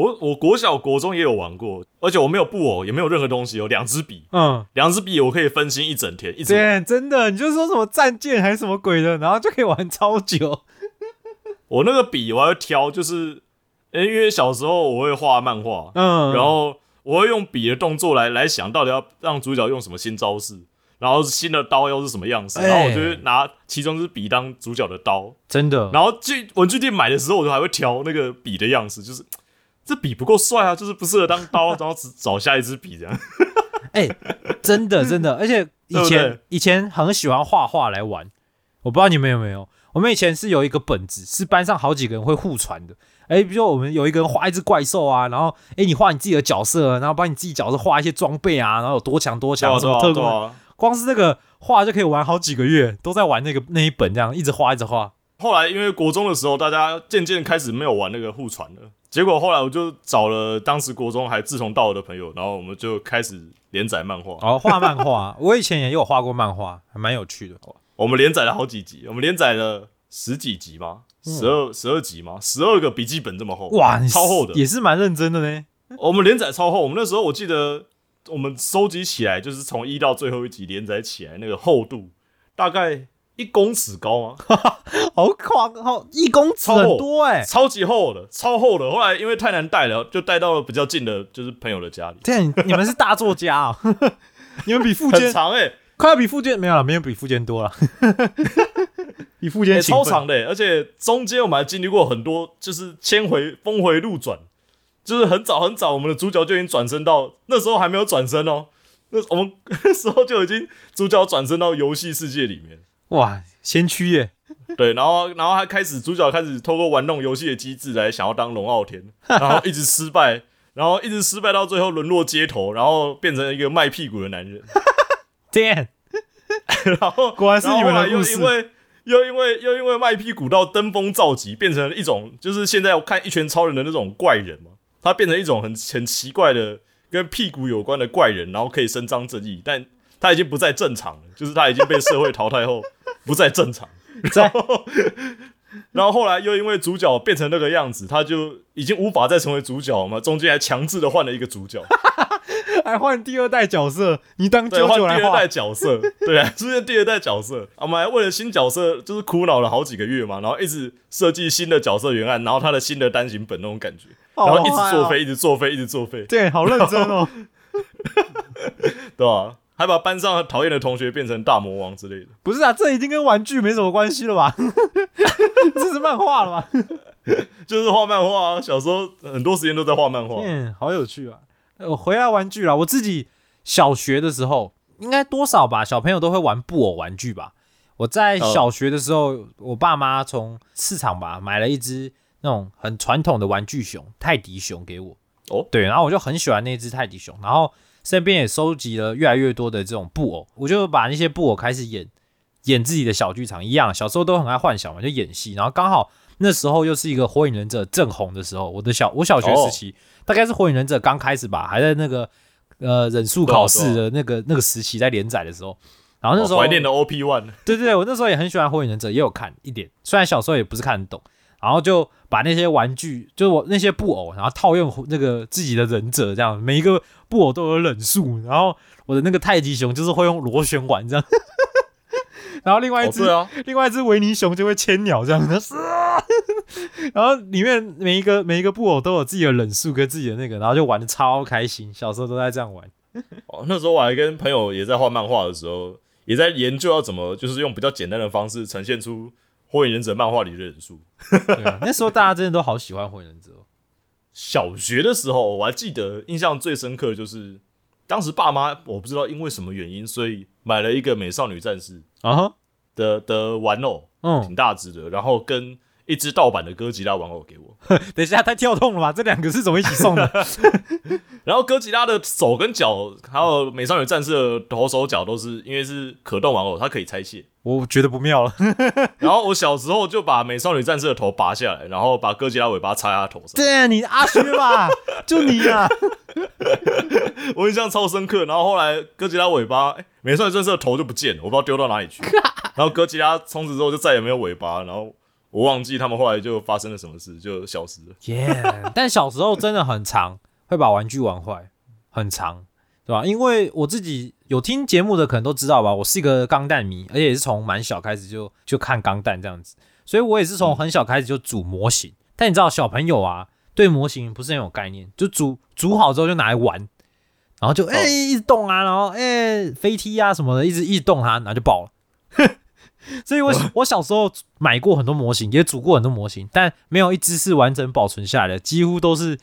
我我国小国中也有玩过，而且我没有布偶，也没有任何东西，有两支笔，嗯，两支笔我可以分心一整天，一直玩。对，真的，你就说什么战舰还是什么鬼的，然后就可以玩超久。我那个笔我还会挑，就是因为小时候我会画漫画，嗯，然后我会用笔的动作来来想到底要让主角用什么新招式，然后新的刀又是什么样式，哎然后我就会拿其中一支笔当主角的刀，真的，然后去文具店买的时候，我都还会挑那个笔的样式，就是这笔不够帅啊，就是不适合当刀，然后只找下一支笔这样。哎、真的真的，而且以前对以前很喜欢画画来玩，我不知道你们有没有，我们以前是有一个本子，是班上好几个人会互传的。哎、比如说我们有一个人画一只怪兽啊，然后哎、你画你自己的角色，然后把你自己角色画一些装备啊，然后有多强多强，什么特工，对啊。光是那个画就可以玩好几个月，都在玩那个那一本这样，一直画一直画。后来因为国中的时候，大家渐渐开始没有玩那个互传了，结果后来我就找了当时国中还志同道合的朋友，然后我们就开始连载漫画。哦，画漫画，我以前也有画过漫画，还蛮有趣的。我们连载了好几集，我们连载了十几集吗？十二十二集吗？十二个笔记本这么厚，哇，你超厚的。也是蛮认真的呢。我们连载超厚，我们那时候我记得我们收集起来，就是从一到最后一集连载起来那个厚度大概一公尺高吗？好狂，好一公尺很多哎、超级厚的，超厚的。后来因为太难带了，就带到了比较近的，就是朋友的家里，这样你们是大作家啊、你们比富很坚长哎、快要比富坚没有了，没有比富坚多了，比富坚欸超长的欸、而且中间我们还经历过很多，就是千回峰回路转，就是很早很早，我们的主角就已经转身到那时候还没有转身哦，那我们那时候就已经主角转身到游戏世界里面，哇，先驱耶！对，然后然后他开始主角开始透过玩弄游戏的机制来想要当龙傲天，然后一直失败，然后一直失败到最后沦落街头，然后变成一个卖屁股的男人，Damn，然后果然是你们的然后后来又因为又因为又因为卖屁股到登峰造极，变成了一种就是现在我看一拳超人的那种怪人嘛，他变成一种很很奇怪的跟屁股有关的怪人，然后可以伸张正义，但他已经不再正常了，就是他已经被社会淘汰后不再正常。然后 然后后来又因为主角变成那个样子，他就已经无法再成为主角嘛，中间还强制的换了一个主角，还换第二代角色，你当对，九九来换。第二代，角色，对啊，出现第二代角色，啊我们还为了新角色就是苦恼了好几个月嘛，然后一直设计新的角色原案，然后他的新的单行本那种感觉，然后一直作废，一直作废，一直作废，对，好认真哦。对吧、还把班上讨厌的同学变成大魔王之类的，不是啊，这已经跟玩具没什么关系了吧？这是漫画了吧？就是画漫画啊。小时候很多时间都在画漫画，嗯，好有趣啊！呃我回来玩具了，我自己小学的时候应该多少吧，小朋友都会玩布偶玩具吧。我在哦小学的时候，我爸妈从市场吧买了一只那种很传统的玩具熊泰迪熊给我。哦对，然后我就很喜欢那只泰迪熊，然后身边也收集了越来越多的这种布偶，我就把那些布偶开始演演自己的小剧场一样。小时候都很爱幻想嘛，就演戏，然后刚好那时候又是一个火影忍者正红的时候，我的小我小学时期、大概是火影忍者刚开始吧，还在那个呃忍术考试的那个那个时期在连载的时候，然后那时候哦怀念的 OP One，对对对，我那时候也很喜欢火影忍者，也有看一点，虽然小时候也不是看得懂，然后就把那些玩具，就是我那些布偶，然后套用那个自己的忍者这样，每一个布偶都有忍术，然后我的那个太极熊就是会用螺旋丸这样，然后另外一哦，只、哦啊，另外一只维尼熊就会千鸟这样。然后里面每一个每一个布偶都有自己的忍术跟自己的那个，然后就玩的超开心，小时候都在这样玩。哦，那时候我还跟朋友也在画漫画的时候，也在研究要怎么就是用比较简单的方式呈现出火影忍者漫画里的忍术。对啊，那时候大家真的都好喜欢火影忍者哦。小学的时候，我还记得印象最深刻的就是当时爸妈我不知道因为什么原因，所以买了一个美少女战士啊哈，的的玩偶，嗯，挺大只的，然后跟一只盗版的哥吉拉玩偶给我。等一下太跳动了吧？这两个是怎么一起送的？然后哥吉拉的手跟脚，还有美少女战士的头手脚都是因为是可动玩偶，它可以拆卸。我觉得不妙了。然后我小时候就把美少女战士的头拔下来，然后把哥吉拉尾巴插在他头上，对啊，你阿薛吧，就你啊。我印象超深刻。然后后来哥吉拉尾巴，哎美少女战士的头就不见了，我不知道丢到哪里去。然后哥吉拉从此之后就再也没有尾巴，然后我忘记他们后来就发生了什么事，就消失了。耶！但小时候真的很长，会把玩具玩坏，很长，对吧？因为我自己有听节目的可能都知道吧，我是一个钢弹迷，而且也是从蛮小开始就就看钢弹这样子，所以我也是从很小开始就组模型。但你知道小朋友啊，对模型不是很有概念，就组组好之后就拿来玩，然后就哎、一直动啊，然后哎、飞踢啊什么的，一直一直动它，然后就爆了。所以我 我小时候买过很多模型，也组过很多模型，但没有一只是完整保存下来的，几乎都是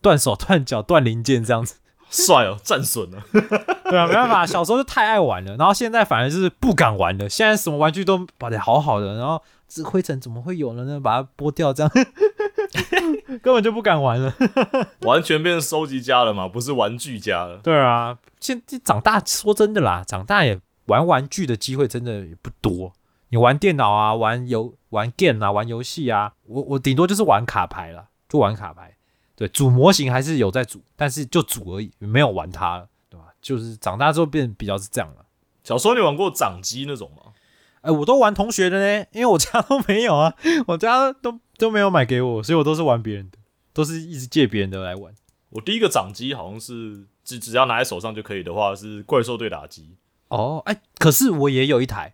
断手断脚断零件这样子。帅哦，战损了。对啊，没办法，小时候就太爱玩了，然后现在反而就是不敢玩了。现在什么玩具都摆的好好的，然后这灰尘怎么会有了呢？把它剥掉，这样 根本就不敢玩了。完全变成收集家了嘛，不是玩具家了。对啊，现在长大说真的啦，长大也玩玩具的机会真的也不多。你玩电脑啊，玩游玩 game 啊，玩游戏啊，我我顶多就是玩卡牌了，就玩卡牌。对，组模型还是有在组，但是就组而已，没有玩它了，对吧？就是长大之后变比较是这样了。小时候你玩过掌机那种吗？哎、我都玩同学的呢，因为我家都没有啊，我家都都没有买给我，所以我都是玩别人的，都是一直借别人的来玩。我第一个掌机好像是只只要拿在手上就可以的话，是怪兽对打机。哦，哎、可是我也有一台，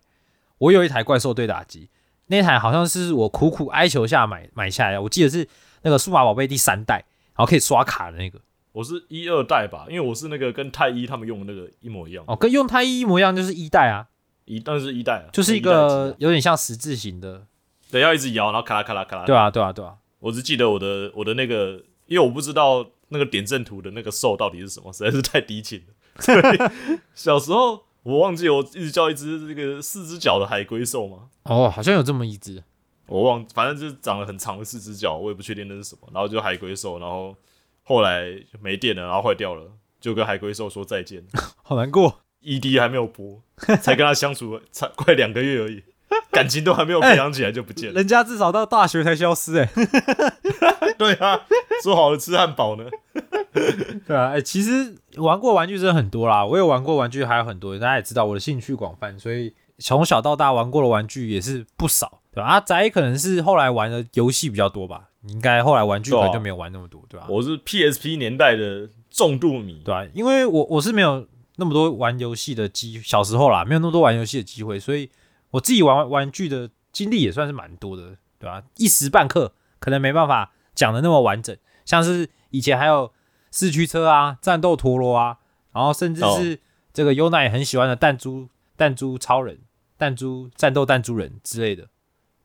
我有一台怪兽对打机，那台好像是我苦苦哀求下买买下来的，我记得是那个数码宝贝第三代，然后可以刷卡的那个。我是一二代吧，因为我是那个跟太一他们用的那个一模一样，哦，跟用太一一模一样，就是一代啊，一但是一代啊就是一个有点像十字形的。对要一直摇，然后咔啦咔啦咔啦。对啊，对啊，对啊。我只记得我的我的那个，因为我不知道那个点阵图的那个兽到底是什么，实在是太低级了。所以 小时候我忘记我一直叫一只这个四只脚的海龟兽嘛，哦，好像有这么一只。我忘，反正就是长了很长的四只脚，我也不确定那是什么。然后就海龟兽，然后后来没电了，然后坏掉了，就跟海龟兽说再见。好难过。ED 还没有播，才跟他相处才快两个月而已，感情都还没有培养起来就不见了。人家至少到大学才消失哎、对啊，说好了吃汉堡呢。对啊，哎、其实玩过玩具真的很多啦，我有玩过玩具还有很多，大家也知道我的兴趣广泛，所以从小到大玩过的玩具也是不少，对吧？啊，宅可能是后来玩的游戏比较多吧，你应该后来玩具可能就没有玩那么多，对吧、我是 PSP 年代的重度迷，对啊，因为我我是没有那么多玩游戏的机，小时候啦，没有那么多玩游戏的机会，所以我自己玩玩具的经历也算是蛮多的，对吧、一时半刻可能没办法讲的那么完整，像是以前还有四驱车啊、战斗陀螺啊，然后甚至是这个优奈也很喜欢的弹珠、弹珠超人、弹珠战斗弹珠人之类的。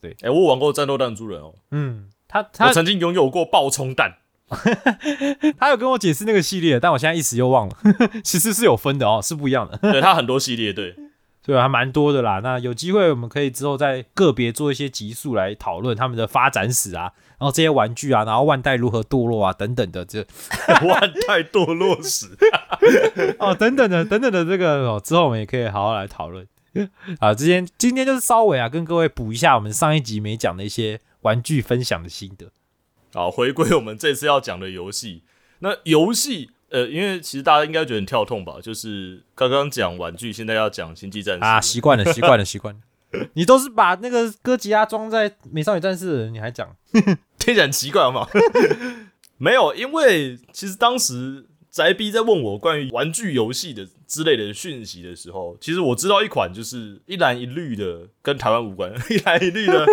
对。哎、我有玩过战斗弹珠人哦，嗯，他我他曾经拥有过爆冲弹，他有跟我解释那个系列，但我现在一时又忘了，其实是有分的哦，是不一样的。对他很多系列，对，对啊，还蛮多的啦。那有机会我们可以之后再个别做一些集数来讨论他们的发展史啊，然后这些玩具啊，然后万代如何堕落啊等等的这 万代堕落史。哦等等的等等的这个哦，之后我们也可以好好来讨论。啊，今天今天就是稍微啊跟各位补一下我们上一集没讲的一些玩具分享的心得。好，回归我们这次要讲的游戏。那游戏，呃，因为其实大家应该觉得很跳痛吧？就是刚刚讲玩具，现在要讲星际战士啊，习惯了，习惯了，习惯了。你都是把那个哥吉拉装在美少女战士的，你还讲？听起来很奇怪好吗？没有，因为其实当时宅逼在问我关于玩具游戏的之类的讯息的时候，其实我知道一款就是一蓝一绿的，跟台湾无关，一蓝一绿的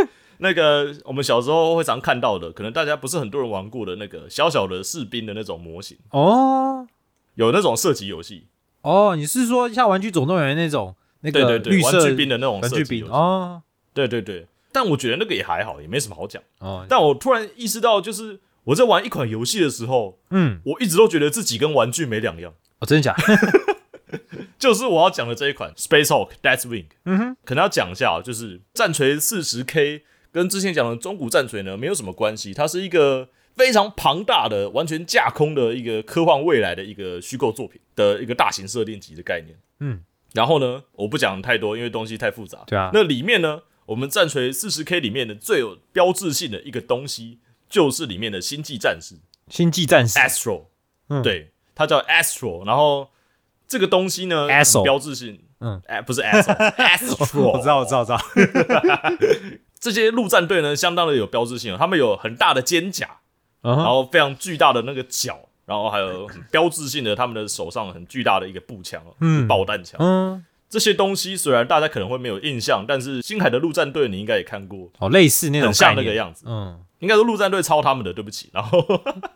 那个我们小时候会常看到的，可能大家不是很多人玩过的那个小小的士兵的那种模型，哦有那种射击游戏，哦，你是说像玩具总动员那种那个对对对，绿色玩具兵的那种玩具兵哦对对对。但我觉得那个也还好，也没什么好讲。哦，但我突然意识到，就是我在玩一款游戏的时候，嗯，我一直都觉得自己跟玩具没两样。哦，真的假的？就是我要讲的这一款 Space Hulk Death Wing，嗯哼，可能要讲一下啊，就是战锤四十 K 跟之前讲的中古战锤呢没有什么关系，它是一个非常庞大的、完全架空的一个科幻未来的一个虚构作品的一个大型设定集的概念。嗯，然后呢，我不讲太多，因为东西太复杂。对啊那里面呢，我们战锤四十 K 里面的最有标志性的一个东西，就是里面的星际战士。星际战士 Astro，嗯对，它叫 Astro，然后这个东西呢，Astro 很标志性，嗯哎、不是 Astro，Astro，我知道，我知道，我知道。这些陆战队呢，相当的有标志性哦，他们有很大的肩甲，然然后非常巨大的那个脚，然后还有很标志性的他们的手上很巨大的一个步枪哦，嗯爆弹枪，嗯，这些东西虽然大家可能会没有印象，但是星海的陆战队你应该也看过，哦，类似那种很像那个样子。嗯，应该说陆战队抄他们的，对不起。然后，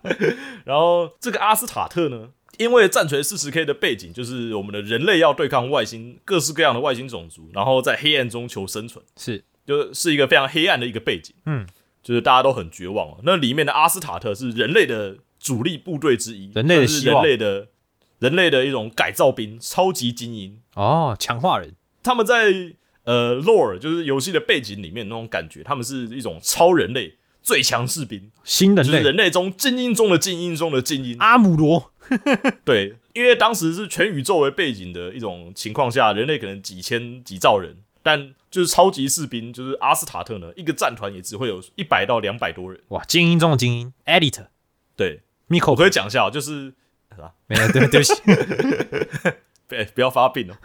然后这个阿斯塔特呢，因为战锤四十 K 的背景就是我们的人类要对抗外星各式各样的外星种族，然后在黑暗中求生存，是就是一个非常黑暗的一个背景。嗯，就是大家都很绝望哦。那里面的阿斯塔特是人类的主力部队之一，人类的是希望人类的人类的一种改造兵，超级精英。哦，强化人，他们在呃 lore 就是游戏的背景里面那种感觉，他们是一种超人类最强士兵，就是新人类人类中精英中的精英中的精英。阿姆罗，对，因为当时是全宇宙为背景的一种情况下，人类可能几千几兆人，但就是超级士兵，就是阿斯塔特呢，一个战团也只会有一百到两百多人。哇，精英中的精英，Edit 对，Miko，我可以讲一下哦，就是没有，对对不起，别 不要发病哦。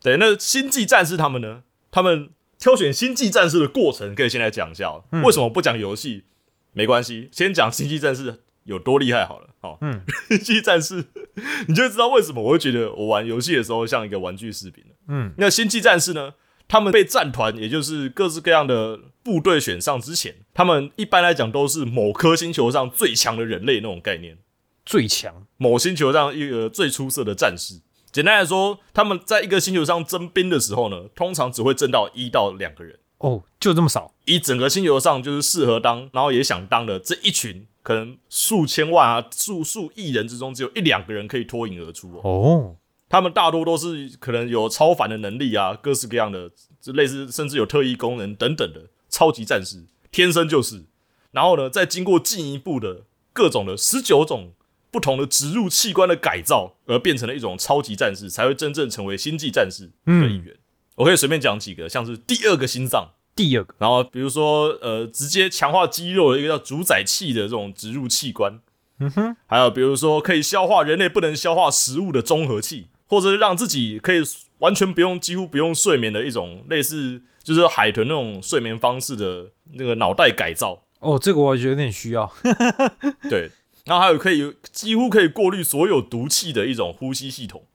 对，那星际战士他们呢？他们挑选星际战士的过程，可以先来讲一下、哦。为什么不讲游戏？没关系，先讲星际战士有多厉害好了。哦，嗯，星际战士，你就知道为什么我会觉得我玩游戏的时候像一个玩具士兵了。嗯，那星际战士呢？他们被战团，也就是各式各样的部队选上之前，他们一般来讲都是某颗星球上最强的人类那种概念。最强，某星球上一个最出色的战士。简单来说，他们在一个星球上征兵的时候呢，通常只会征到一到两个人。哦，就这么少，一整个星球上就是适合当，然后也想当的这一群，可能数千万啊、数数亿人之中，只有一两个人可以脱颖而出哦。哦，他们大多都是可能有超凡的能力啊，各式各样的，就类似甚至有特异功能等等的超级战士，天生就是。然后呢，再经过进一步的各种的十九种不同的植入器官的改造，而变成了一种超级战士，才会真正成为星际战士的一员。我可以随便讲几个，像是第二个心脏，第二个，然后比如说呃，直接强化肌肉的一个叫主宰器的这种植入器官，嗯哼，还有比如说可以消化人类不能消化食物的综合器，或者是让自己可以完全不用几乎不用睡眠的一种类似就是海豚那种睡眠方式的那个脑袋改造，哦，这个我觉得有点需要，对，然后还有可以几乎可以过滤所有毒气的一种呼吸系统，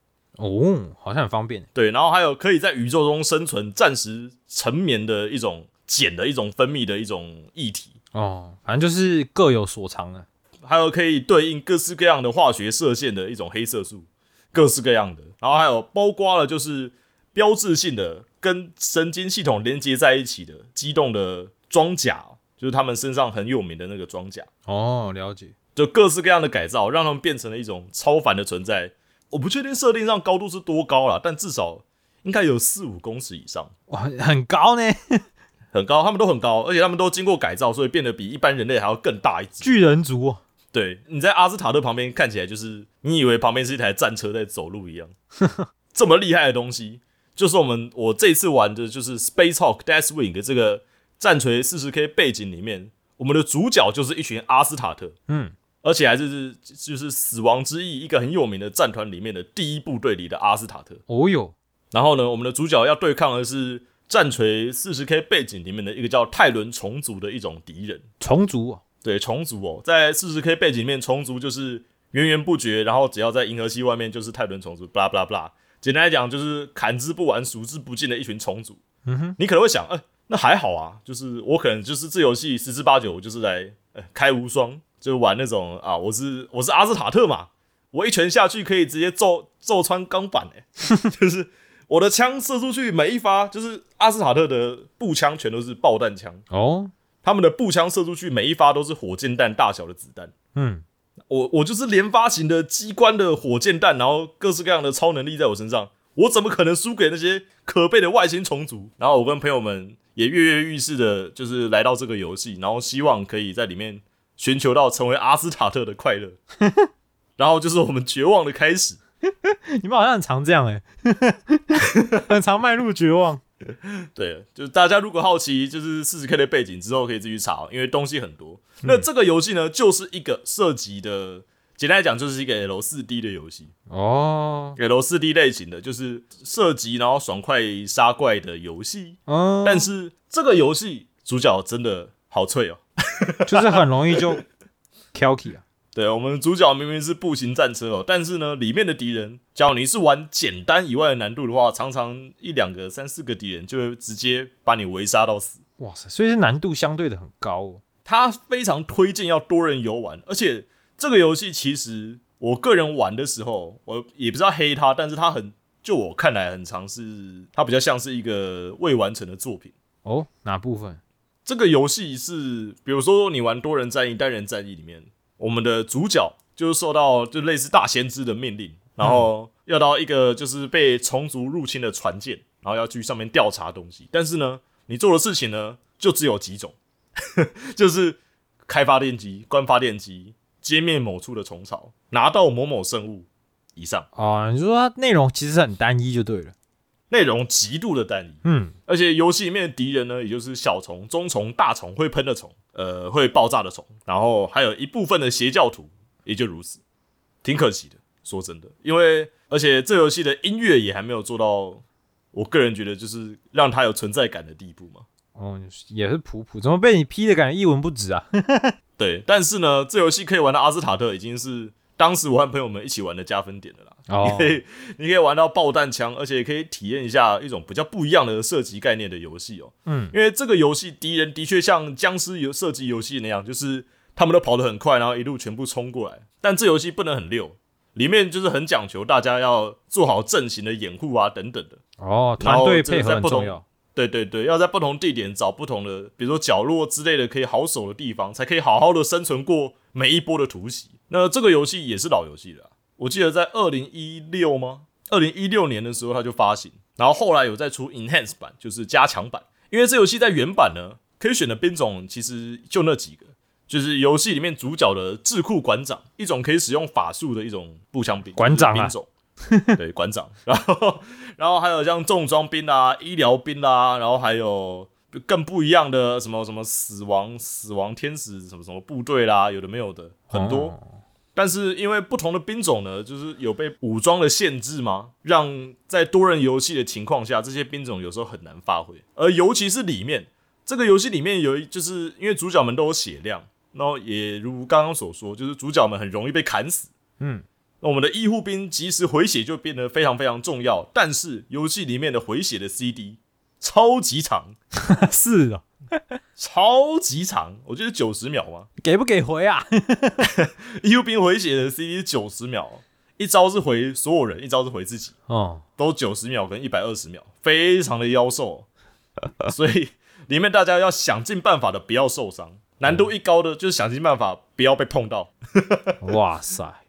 哦，好像很方便，对，然后还有可以在宇宙中生存、暂时沉眠的一种碱的一种分泌的一种液体。哦，反正就是各有所长啊，还有可以对应各式各样的化学射线的一种黑色素，各式各样的，然后还有包括了就是标志性的跟神经系统连接在一起的机动的装甲，就是他们身上很有名的那个装甲，哦，了解，就各式各样的改造，让他们变成了一种超凡的存在。我不确定设定上高度是多高啦，但至少应该有四五公尺以上，哇，很很高呢，很高，他们都很高，而且他们都经过改造，所以变得比一般人类还要更大一只。巨人族哦，对，你在阿斯塔特旁边看起来就是你以为旁边是一台战车在走路一样，这么厉害的东西，就是我们我这次玩的就是 Space Hawk Deathwing 的这个战锤四十 K 背景里面，我们的主角就是一群阿斯塔特，嗯，而且还是就是死亡之翼一个很有名的战团里面的第一部队里的阿斯塔特。哦哟，然后呢，我们的主角要对抗的是战锤四十 K 背景里面的一个叫泰伦虫族的一种敌人。虫族哦，对，虫族哦，在四十 K 背景里面，虫族就是源源不绝，然后只要在银河系外面就是泰伦虫族，blah blah blah。简单来讲，就是砍之不完、数之不尽的一群虫族。嗯哼，你可能会想，呃，那还好啊，就是我可能就是这游戏十之八九，就是来呃开无双，就玩那种啊，我是我是阿斯塔特嘛，我一拳下去可以直接揍揍穿钢板诶、就是我的枪射出去每一发，就是阿斯塔特的步枪全都是爆弹枪，哦，他们的步枪射出去每一发都是火箭弹大小的子弹。嗯，我我就是连发型的机关的火箭弹，然后各式各样的超能力在我身上，我怎么可能输给那些可悲的外星虫族？然后我跟朋友们也跃跃欲试的，就是来到这个游戏，然后希望可以在里面寻求到成为阿斯塔特的快乐。然后就是我们绝望的开始。你们好像很常这样哎，很常迈入绝望。对，就是大家如果好奇，就是四十 K 的背景之后可以自己查，因为东西很多。那这个游戏呢，就是一个涉及的，简单来讲，就是一个 L 四 D 的游戏。哦，L 四 D 类型的，就是射击然后爽快杀怪的游戏。哦，但是这个游戏主角真的好脆哦，就是很容易就 k y 啊，对，我们主角明明是步行战车哦，但是呢，里面的敌人，假如你是玩简单以外的难度的话，常常一两个、三四个敌人就会直接把你围杀到死。哇塞，所以是难度相对的很高哦。他非常推荐要多人游玩，而且这个游戏其实我个人玩的时候，我也不知道黑他，但是他很，就我看来很尝试，它比较像是一个未完成的作品。哦，哪部分？这个游戏是，比如说你玩多人战役、单人战役里面，我们的主角就是受到就类似大先知的命令，然后要到一个就是被虫族入侵的船舰，然后要去上面调查东西。但是呢，你做的事情呢，就只有几种，就是开发电机、关发电机、歼灭某处的虫巢、拿到某某生物以上，哦，你说它内容其实很单一就对了。内容极度的单一。嗯，而且游戏里面的敌人呢，也就是小虫、中虫、大虫会喷的虫，呃，会爆炸的虫，然后还有一部分的邪教徒，也就如此，挺可惜的。说真的，因为而且这游戏的音乐也还没有做到，我个人觉得就是让它有存在感的地步嘛。哦，也是普普，怎么被你批的感觉一文不值啊？对，但是呢，这游戏可以玩到阿斯塔特，已经是当时我和朋友们一起玩的加分点的啦。哦你可以，你可以玩到爆弹枪，而且也可以体验一下一种比较不一样的射击概念的游戏哦。嗯，因为这个游戏敌人的确像僵尸游射击游戏那样，就是他们都跑得很快，然后一路全部冲过来。但这游戏不能很溜，里面就是很讲求大家要做好阵型的掩护啊等等的。哦，团队配合很重要。对对对，要在不同地点找不同的，比如说角落之类的可以好守的地方，才可以好好的生存过每一波的突袭。那这个游戏也是老游戏了啊、我记得在二零一六吗？二零一六年的时候它就发行，然后后来有再出 Enhance 版，就是加强版。因为这游戏在原版呢，可以选的兵种其实就那几个，就是游戏里面主角的智库馆长，一种可以使用法术的一种步枪兵，馆长兵种。对，馆长，然后，然后还有像重装兵啊、医疗兵啊，然后还有更不一样的什么什么死亡死亡天使什么什么部队啦，有的没有的很多。哦但是因为不同的兵种呢，就是有被武装的限制嘛，让在多人游戏的情况下，这些兵种有时候很难发挥。而尤其是里面这个游戏里面有一，就是因为主角们都有血量，然后也如刚刚所说，就是主角们很容易被砍死。嗯，那我们的医护兵及时回血就变得非常非常重要。但是游戏里面的回血的 CD 超级长，是哦，超级长，我觉得九十秒嘛。给不给回啊？医护兵回血的 CD 是九十秒，一招是回所有人，一招是回自己。哦，都九十秒跟一百二十秒，非常的妖兽，所以里面大家要想尽办法的不要受伤，难度一高的就是想尽办法不要被碰到。哇塞，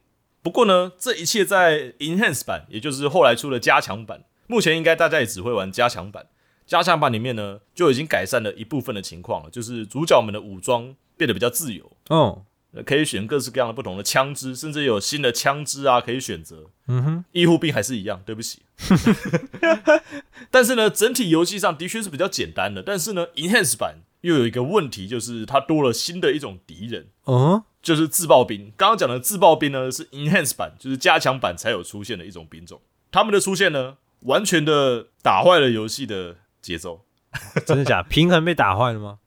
不过呢，这一切在 Enhance 版，也就是后来出的加强版，目前应该大家也只会玩加强版。加强版里面呢，就已经改善了一部分的情况了，就是主角们的武装变得比较自由，哦，呃可以选各式各样的不同的枪支，甚至有新的枪支啊可以选择。嗯哼，医护兵还是一样，对不起。但是呢，整体游戏上的确是比较简单的。但是呢，Enhance 版又有一个问题，就是它多了新的一种敌人，嗯，就是自爆兵。刚刚讲的自爆兵呢，是 Enhance 版，就是加强版才有出现的一种兵种。他们的出现呢，完全的打坏了游戏的节奏。真的假的？平衡被打坏了吗？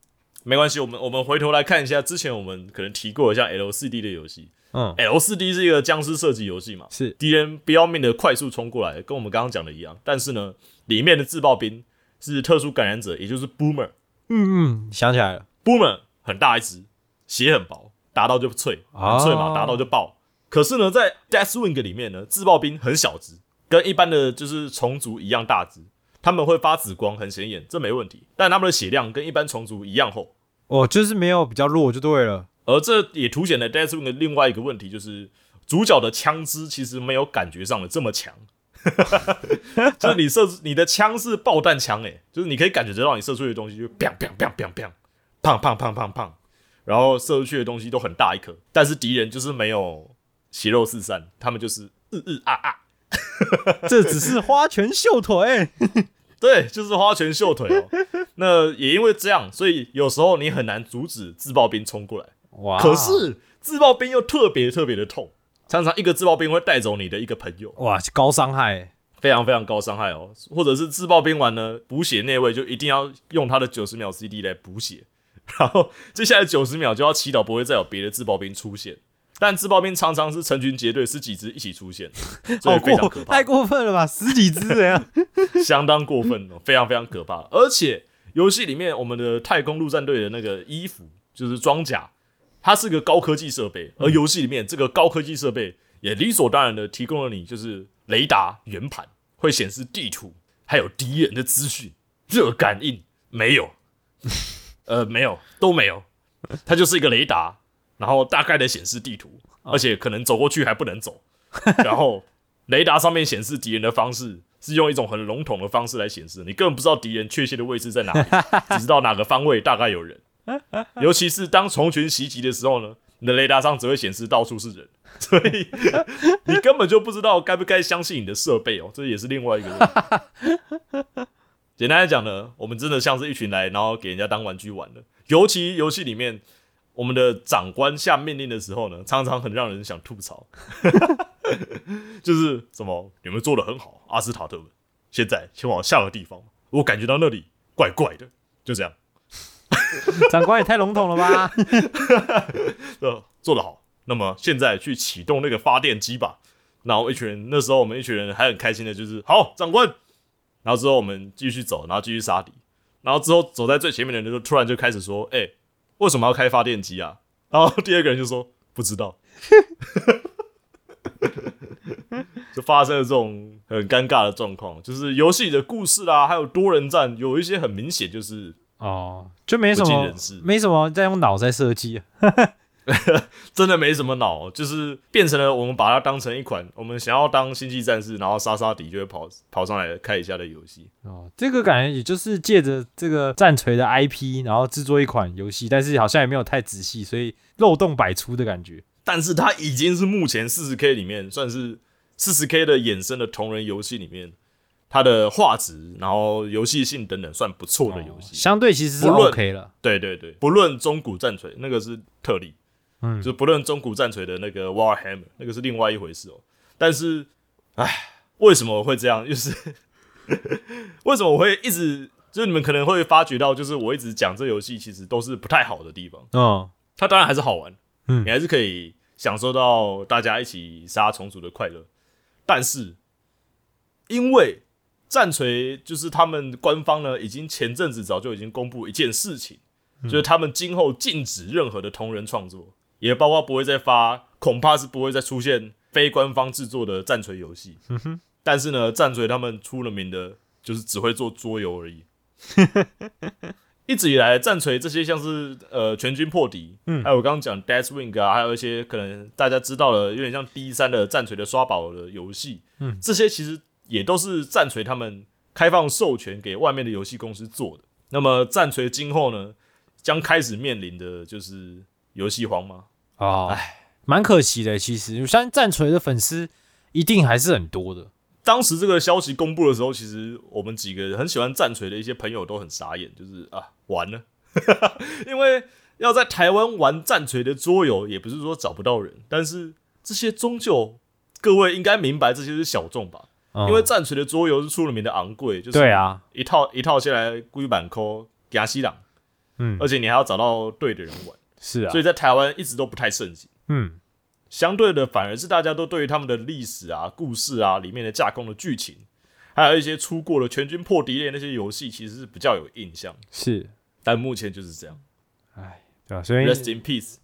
没关系，我们我们回头来看一下之前我们可能提过的像 L 四 D 的游戏。嗯，L 四 D 是一个僵尸射击游戏嘛，是敌人不要命的快速冲过来，跟我们刚刚讲的一样。但是呢，里面的自爆兵是特殊感染者，也就是 Boomer。嗯嗯，想起来了，Boomer 很大一只，血很薄，打到就脆，很脆嘛，哦打到就爆。可是呢，在 Deathwing 里面呢，自爆兵很小只，跟一般的就是虫族一样大只，他们会发紫光，很显眼，这没问题。但他们的血量跟一般虫族一样厚，哦，就是没有比较弱就对了。而这也凸显了 Deathwing 的另外一个问题，就是主角的枪支其实没有感觉上的这么强。就是你射你的枪是爆弹枪，诶，就是你可以感觉得到你射出去的东西就 bang bang bang bang bang，胖胖胖胖胖，然后射出去的东西都很大一颗，但是敌人就是没有血肉四散，他们就是日日啊啊，这只是花拳绣腿。对，就是花拳绣腿哦。那也因为这样，所以有时候你很难阻止自爆兵冲过来。哇，可是自爆兵又特别特别的痛，常常一个自爆兵会带走你的一个朋友，哇，高伤害。非常非常高伤害哦。或者是自爆兵完呢，补血那位就一定要用他的九十秒 CD 来补血，然后接下来九十秒就要祈祷不会再有别的自爆兵出现。但自爆兵常常是成群结队，十几只一起出现，所好以非常可怕太，过分了吧？十几只怎样？相当过分哦，非常非常可怕。而且游戏里面我们的太空陆战队的那个衣服就是装甲，它是个高科技设备，而游戏里面这个高科技设备也理所当然的提供了你就是雷达圆盘，会显示地图，还有敌人的资讯，热感应没有，呃，没有都没有，它就是一个雷达，然后大概的显示地图，而且可能走过去还不能走，然后雷达上面显示敌人的方式是用一种很笼统的方式来显示，你根本不知道敌人确切的位置在哪里，只知道哪个方位大概有人。尤其是当虫群袭击的时候呢，你的雷达上只会显示到处是人，所以你根本就不知道该不该相信你的设备哦，这也是另外一个问题。简单来讲呢，我们真的像是一群来，然后给人家当玩具玩的。尤其游戏里面，我们的长官下命令的时候呢，常常很让人想吐槽，就是什么你们做的很好，阿斯塔特们，现在前往下个地方，我感觉到那里怪怪的，就这样。长官也太笼统了吧？呃，做得好。那么现在去启动那个发电机吧。然后一群人，那时候我们一群人还很开心的，就是好，长官。然后之后我们继续走，然后继续杀敌。然后之后走在最前面的人就突然就开始说：“哎、为什么要开发电机啊？” 然后第二个人就说：“不知道。”就发生了这种很尴尬的状况，就是游戏的故事啦，还有多人战，有一些很明显就是哦，就没什么没什么在用脑在设计。真的没什么脑，就是变成了我们把它当成一款我们想要当星际战士，然后杀杀敌就会跑跑上来开一下的游戏。哦，这个感觉也就是借着这个战锤的 IP，然后制作一款游戏，但是好像也没有太仔细，所以漏洞百出的感觉。但是它已经是目前四十 K 里面算是四十 K 的衍生的同人游戏里面，它的画质，然后游戏性等等算不错的游戏。相对其实是 OK 了。对对对，不论中古战锤那个是特例，嗯就不论中古战锤的那个 Warhammer 那个是另外一回事哦。但是，唉，为什么会这样？就是 为什么我会一直，就是你们可能会发觉到，就是我一直讲这游戏其实都是不太好的地方。嗯，它当然还是好玩，嗯你还是可以享受到大家一起杀虫族的快乐。但是，因为战锤就是他们官方呢，已经前阵子早就已经公布一件事情，就是他们今后禁止任何的同人创作，也包括不会再发，恐怕是不会再出现非官方制作的战锤游戏。但是呢，战锤他们出了名的，就是只会做桌游而已。一直以来，战锤这些像是呃全军破敌，嗯，还有我刚刚讲 Deathwing 啊，还有一些可能大家知道了，有点像 D 三的战锤的刷宝的游戏，嗯，这些其实也都是战锤他们开放授权给外面的游戏公司做的。那么战锤今后呢，将开始面临的就是游戏荒吗？哦，哎，蛮可惜的。其实，我相信战锤的粉丝一定还是很多的。当时这个消息公布的时候，其实我们几个很喜欢战锤的一些朋友都很傻眼，就是啊，完了，因为要在台湾玩战锤的桌游，也不是说找不到人，但是这些终究各位应该明白，这些是小众吧？嗯。因为战锤的桌游是出了名的昂贵，就是对啊，一套一套下来龟板扣牙西朗，嗯，而且你还要找到对的人玩，是啊所，以在台湾一直都不太盛行。嗯，相对的，反而是大家都对于他们的历史啊、故事啊里面的架空的剧情，还有一些出过的全军破敌类那些游戏，其实是比较有印象。是，但目前就是这样哎对吧？所以，Rest in peace。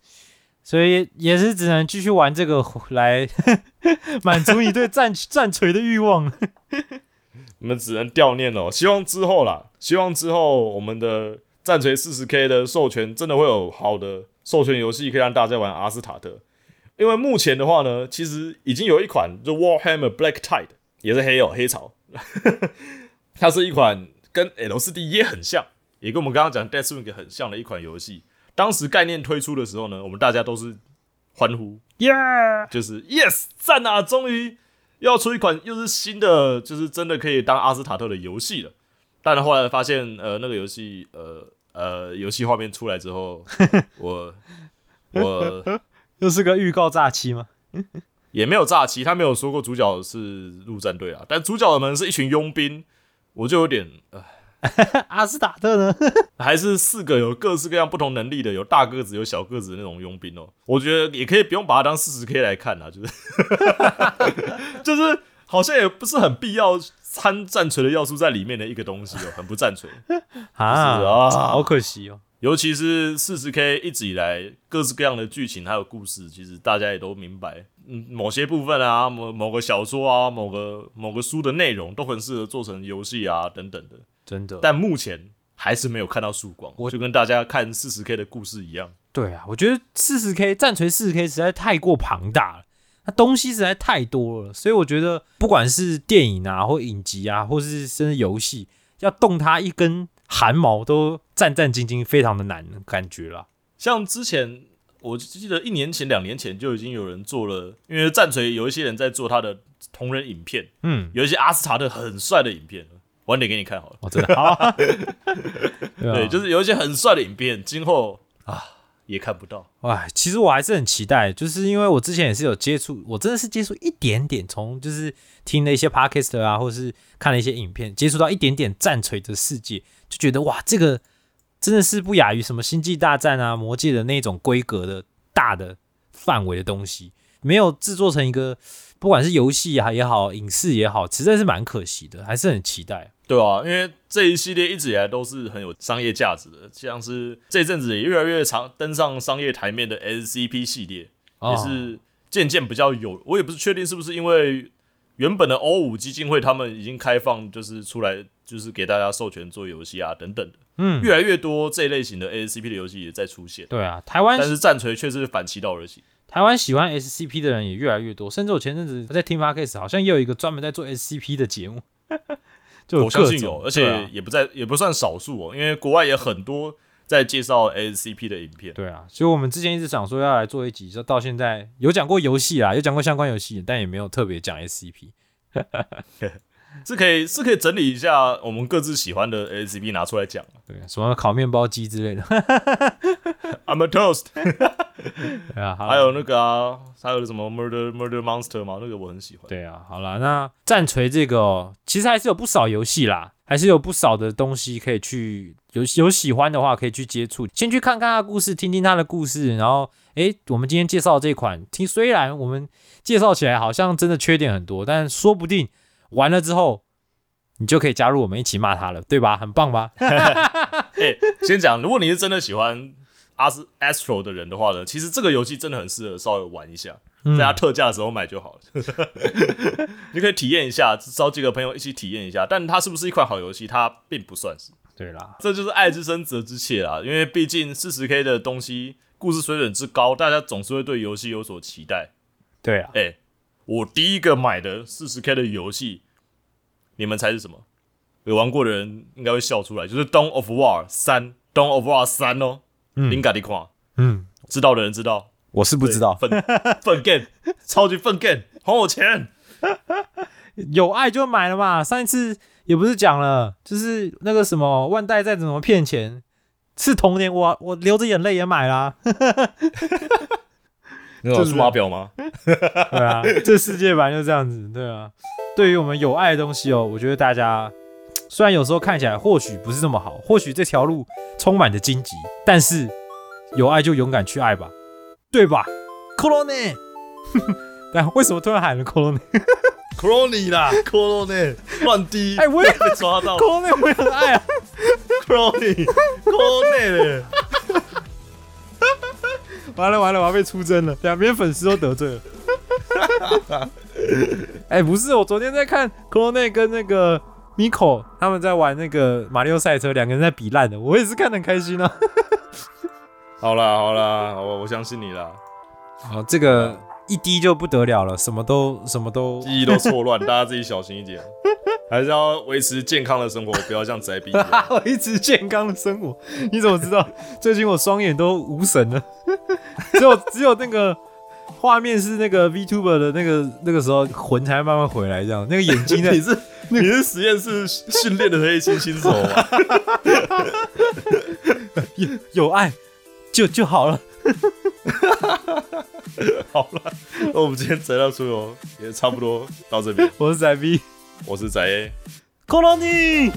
所以也是只能继续玩这个来 满足你对战 战锤的欲望。你们只能悼念了。希望之后啦，希望之后我们的战锤四十 K 的授权真的会有好的授权游戏可以让大家玩阿斯塔特。因为目前的话呢，其实已经有一款就 Warhammer Black Tide 也是黑哦黑潮，它是一款跟 L 四 D 也很像，也跟我们刚刚讲 Deathwing 很像的一款游戏。当时概念推出的时候呢，我们大家都是欢呼，，Yeah，！就是 yes 赞啊，终于要出一款又是新的，就是真的可以当阿斯塔特的游戏了。但后来发现，呃，那个游戏，呃呃，游戏画面出来之后，我我 又是个预告诈欺吗？也没有炸期，他没有说过主角是陆战队啊，但主角们是一群佣兵，我就有点，呃，阿斯塔特呢？还是四个有各式各样不同能力的，有大个子有小个子的那种佣兵哦。我觉得也可以不用把它当四十 K 来看啊，就是就是好像也不是很必要掺战锤的要素在里面的一个东西哦，很不战锤。啊是啊好可惜哦。尤其是四十 K 一直以来各式各样的剧情还有故事，其实大家也都明白，嗯，某些部分啊，某某个小说啊，某个某个书的内容都很适合做成游戏啊等等的。真的，但目前还是没有看到曙光，我就跟大家看四十 K 的故事一样。对啊，我觉得四十 K 战锤四十 K 实在太过庞大了，它东西实在太多了，所以我觉得不管是电影啊，或影集啊，或是甚至游戏，要动它一根汗毛都战战兢兢，非常的难，感觉啦。像之前我记得一年前、两年前就已经有人做了，因为战锤有一些人在做他的同人影片，嗯，有一些阿斯塔特很帅的影片，晚点给你看好了。我真的 好，对，就是有一些很帅的影片，今后啊也看不到。哎，其实我还是很期待，就是因为我之前也是有接触，我真的是接触一点点，从就是听了一些 podcast 啊，或是看了一些影片，接触到一点点战锤的世界，就觉得哇，这个真的是不亚于什么星际大战啊、魔界的那种规格的大的范围的东西，没有制作成一个不管是游戏啊也好，影视也好，实在是蛮可惜的，还是很期待。对啊，因为这一系列一直以来都是很有商业价值的，像是这阵子也越来越常登上商业台面的 SCP 系列，哦也是渐渐比较有，我也不是确定是不是因为原本的 O 五基金会他们已经开放，就是出来就是给大家授权做游戏啊等等的，嗯，越来越多这一类型的 SCP 的游戏也在出现，对啊，台湾但是战锤却是反其道而行。台湾喜欢 SCP 的人也越来越多，甚至我前阵子在听 Podcast，好像也有一个专门在做 SCP 的节目，就我相信有，而且也不在，也不算少数哦，因为国外也很多在介绍 SCP 的影片。对啊，所以我们之前一直想说要来做一集，就到现在有讲过游戏啦，有讲过相关游戏，但也没有特别讲 SCP。是可以是可以整理一下我们各自喜欢的 A C P 拿出来讲。对，什么烤面包机之类的。I'm a toast，对啊，还有那个啊，还有什么 Murder Murder Monster 嘛，那个我很喜欢。对啊，好了，那战锤这个、哦、其实还是有不少游戏啦，还是有不少的东西可以去有有喜欢的话可以去接触，先去看看他的故事，听听他的故事，然后诶，我们今天介绍这款，听虽然我们介绍起来好像真的缺点很多，但说不定玩了之后。你就可以加入我们一起骂他了，对吧？很棒吧？哎、先讲，如果你是真的喜欢阿斯 Astro 的人的话呢，其实这个游戏真的很适合稍微玩一下，嗯在它特价的时候买就好了。你可以体验一下，找几个朋友一起体验一下。但它是不是一款好游戏，它并不算是。对啦，这就是爱之深责之切啦，因为毕竟四十 K 的东西故事水准之高，大家总是会对游戏有所期待。对啊，哎、我第一个买的四十 K 的游戏，你们猜是什么？有玩过的人应该会笑出来，就是《Dawn of War 三》，《Dawn of War 三》哦，林嘎迪夸，嗯，知道的人知道，我是不知道，粪粪 game，超级粪 game，还我钱！有爱就买了嘛。上一次也不是讲了，就是那个什么万代再怎么骗钱，是童年我我流着眼泪也买啦。那种数码表吗？对啊，这世界本来就这样子，对啊。对于我们有爱的东西哦，我觉得大家虽然有时候看起来或许不是这么好，或许这条路充满着荆棘，但是有爱就勇敢去爱吧，对吧 c o l o n e 但为什么突然喊了 Colony？c o l o n y 啦 c r o n y 乱滴，哎，我也 被抓到 c o l o n y 我也很爱啊。c r o n y c r o n y 嘞，完了完了，我要被出征了，两边粉丝都得罪了。哎、不是，我昨天在看 c o l o n e 跟那个 Miko 他们在玩那个马里奥赛车，两个人在比烂的，我也是看得很开心啊。好啦好啦，我我相信你啦，好，这个一滴就不得了了，什么都什么都记忆都错乱，大家自己小心一点，还是要维持健康的生活，不要像宅逼一样。维持健康的生活。你怎么知道？最近我双眼都无神了，只有只有那个画面是那个 VTuber 的那个那个时候魂才慢慢回来，这样那个眼睛的你是你是实验室训练的黑心新手吗？有爱就就好了。好了，那我们今天宅到出游也差不多到这边。我是仔 B，我是宅 A， コロニー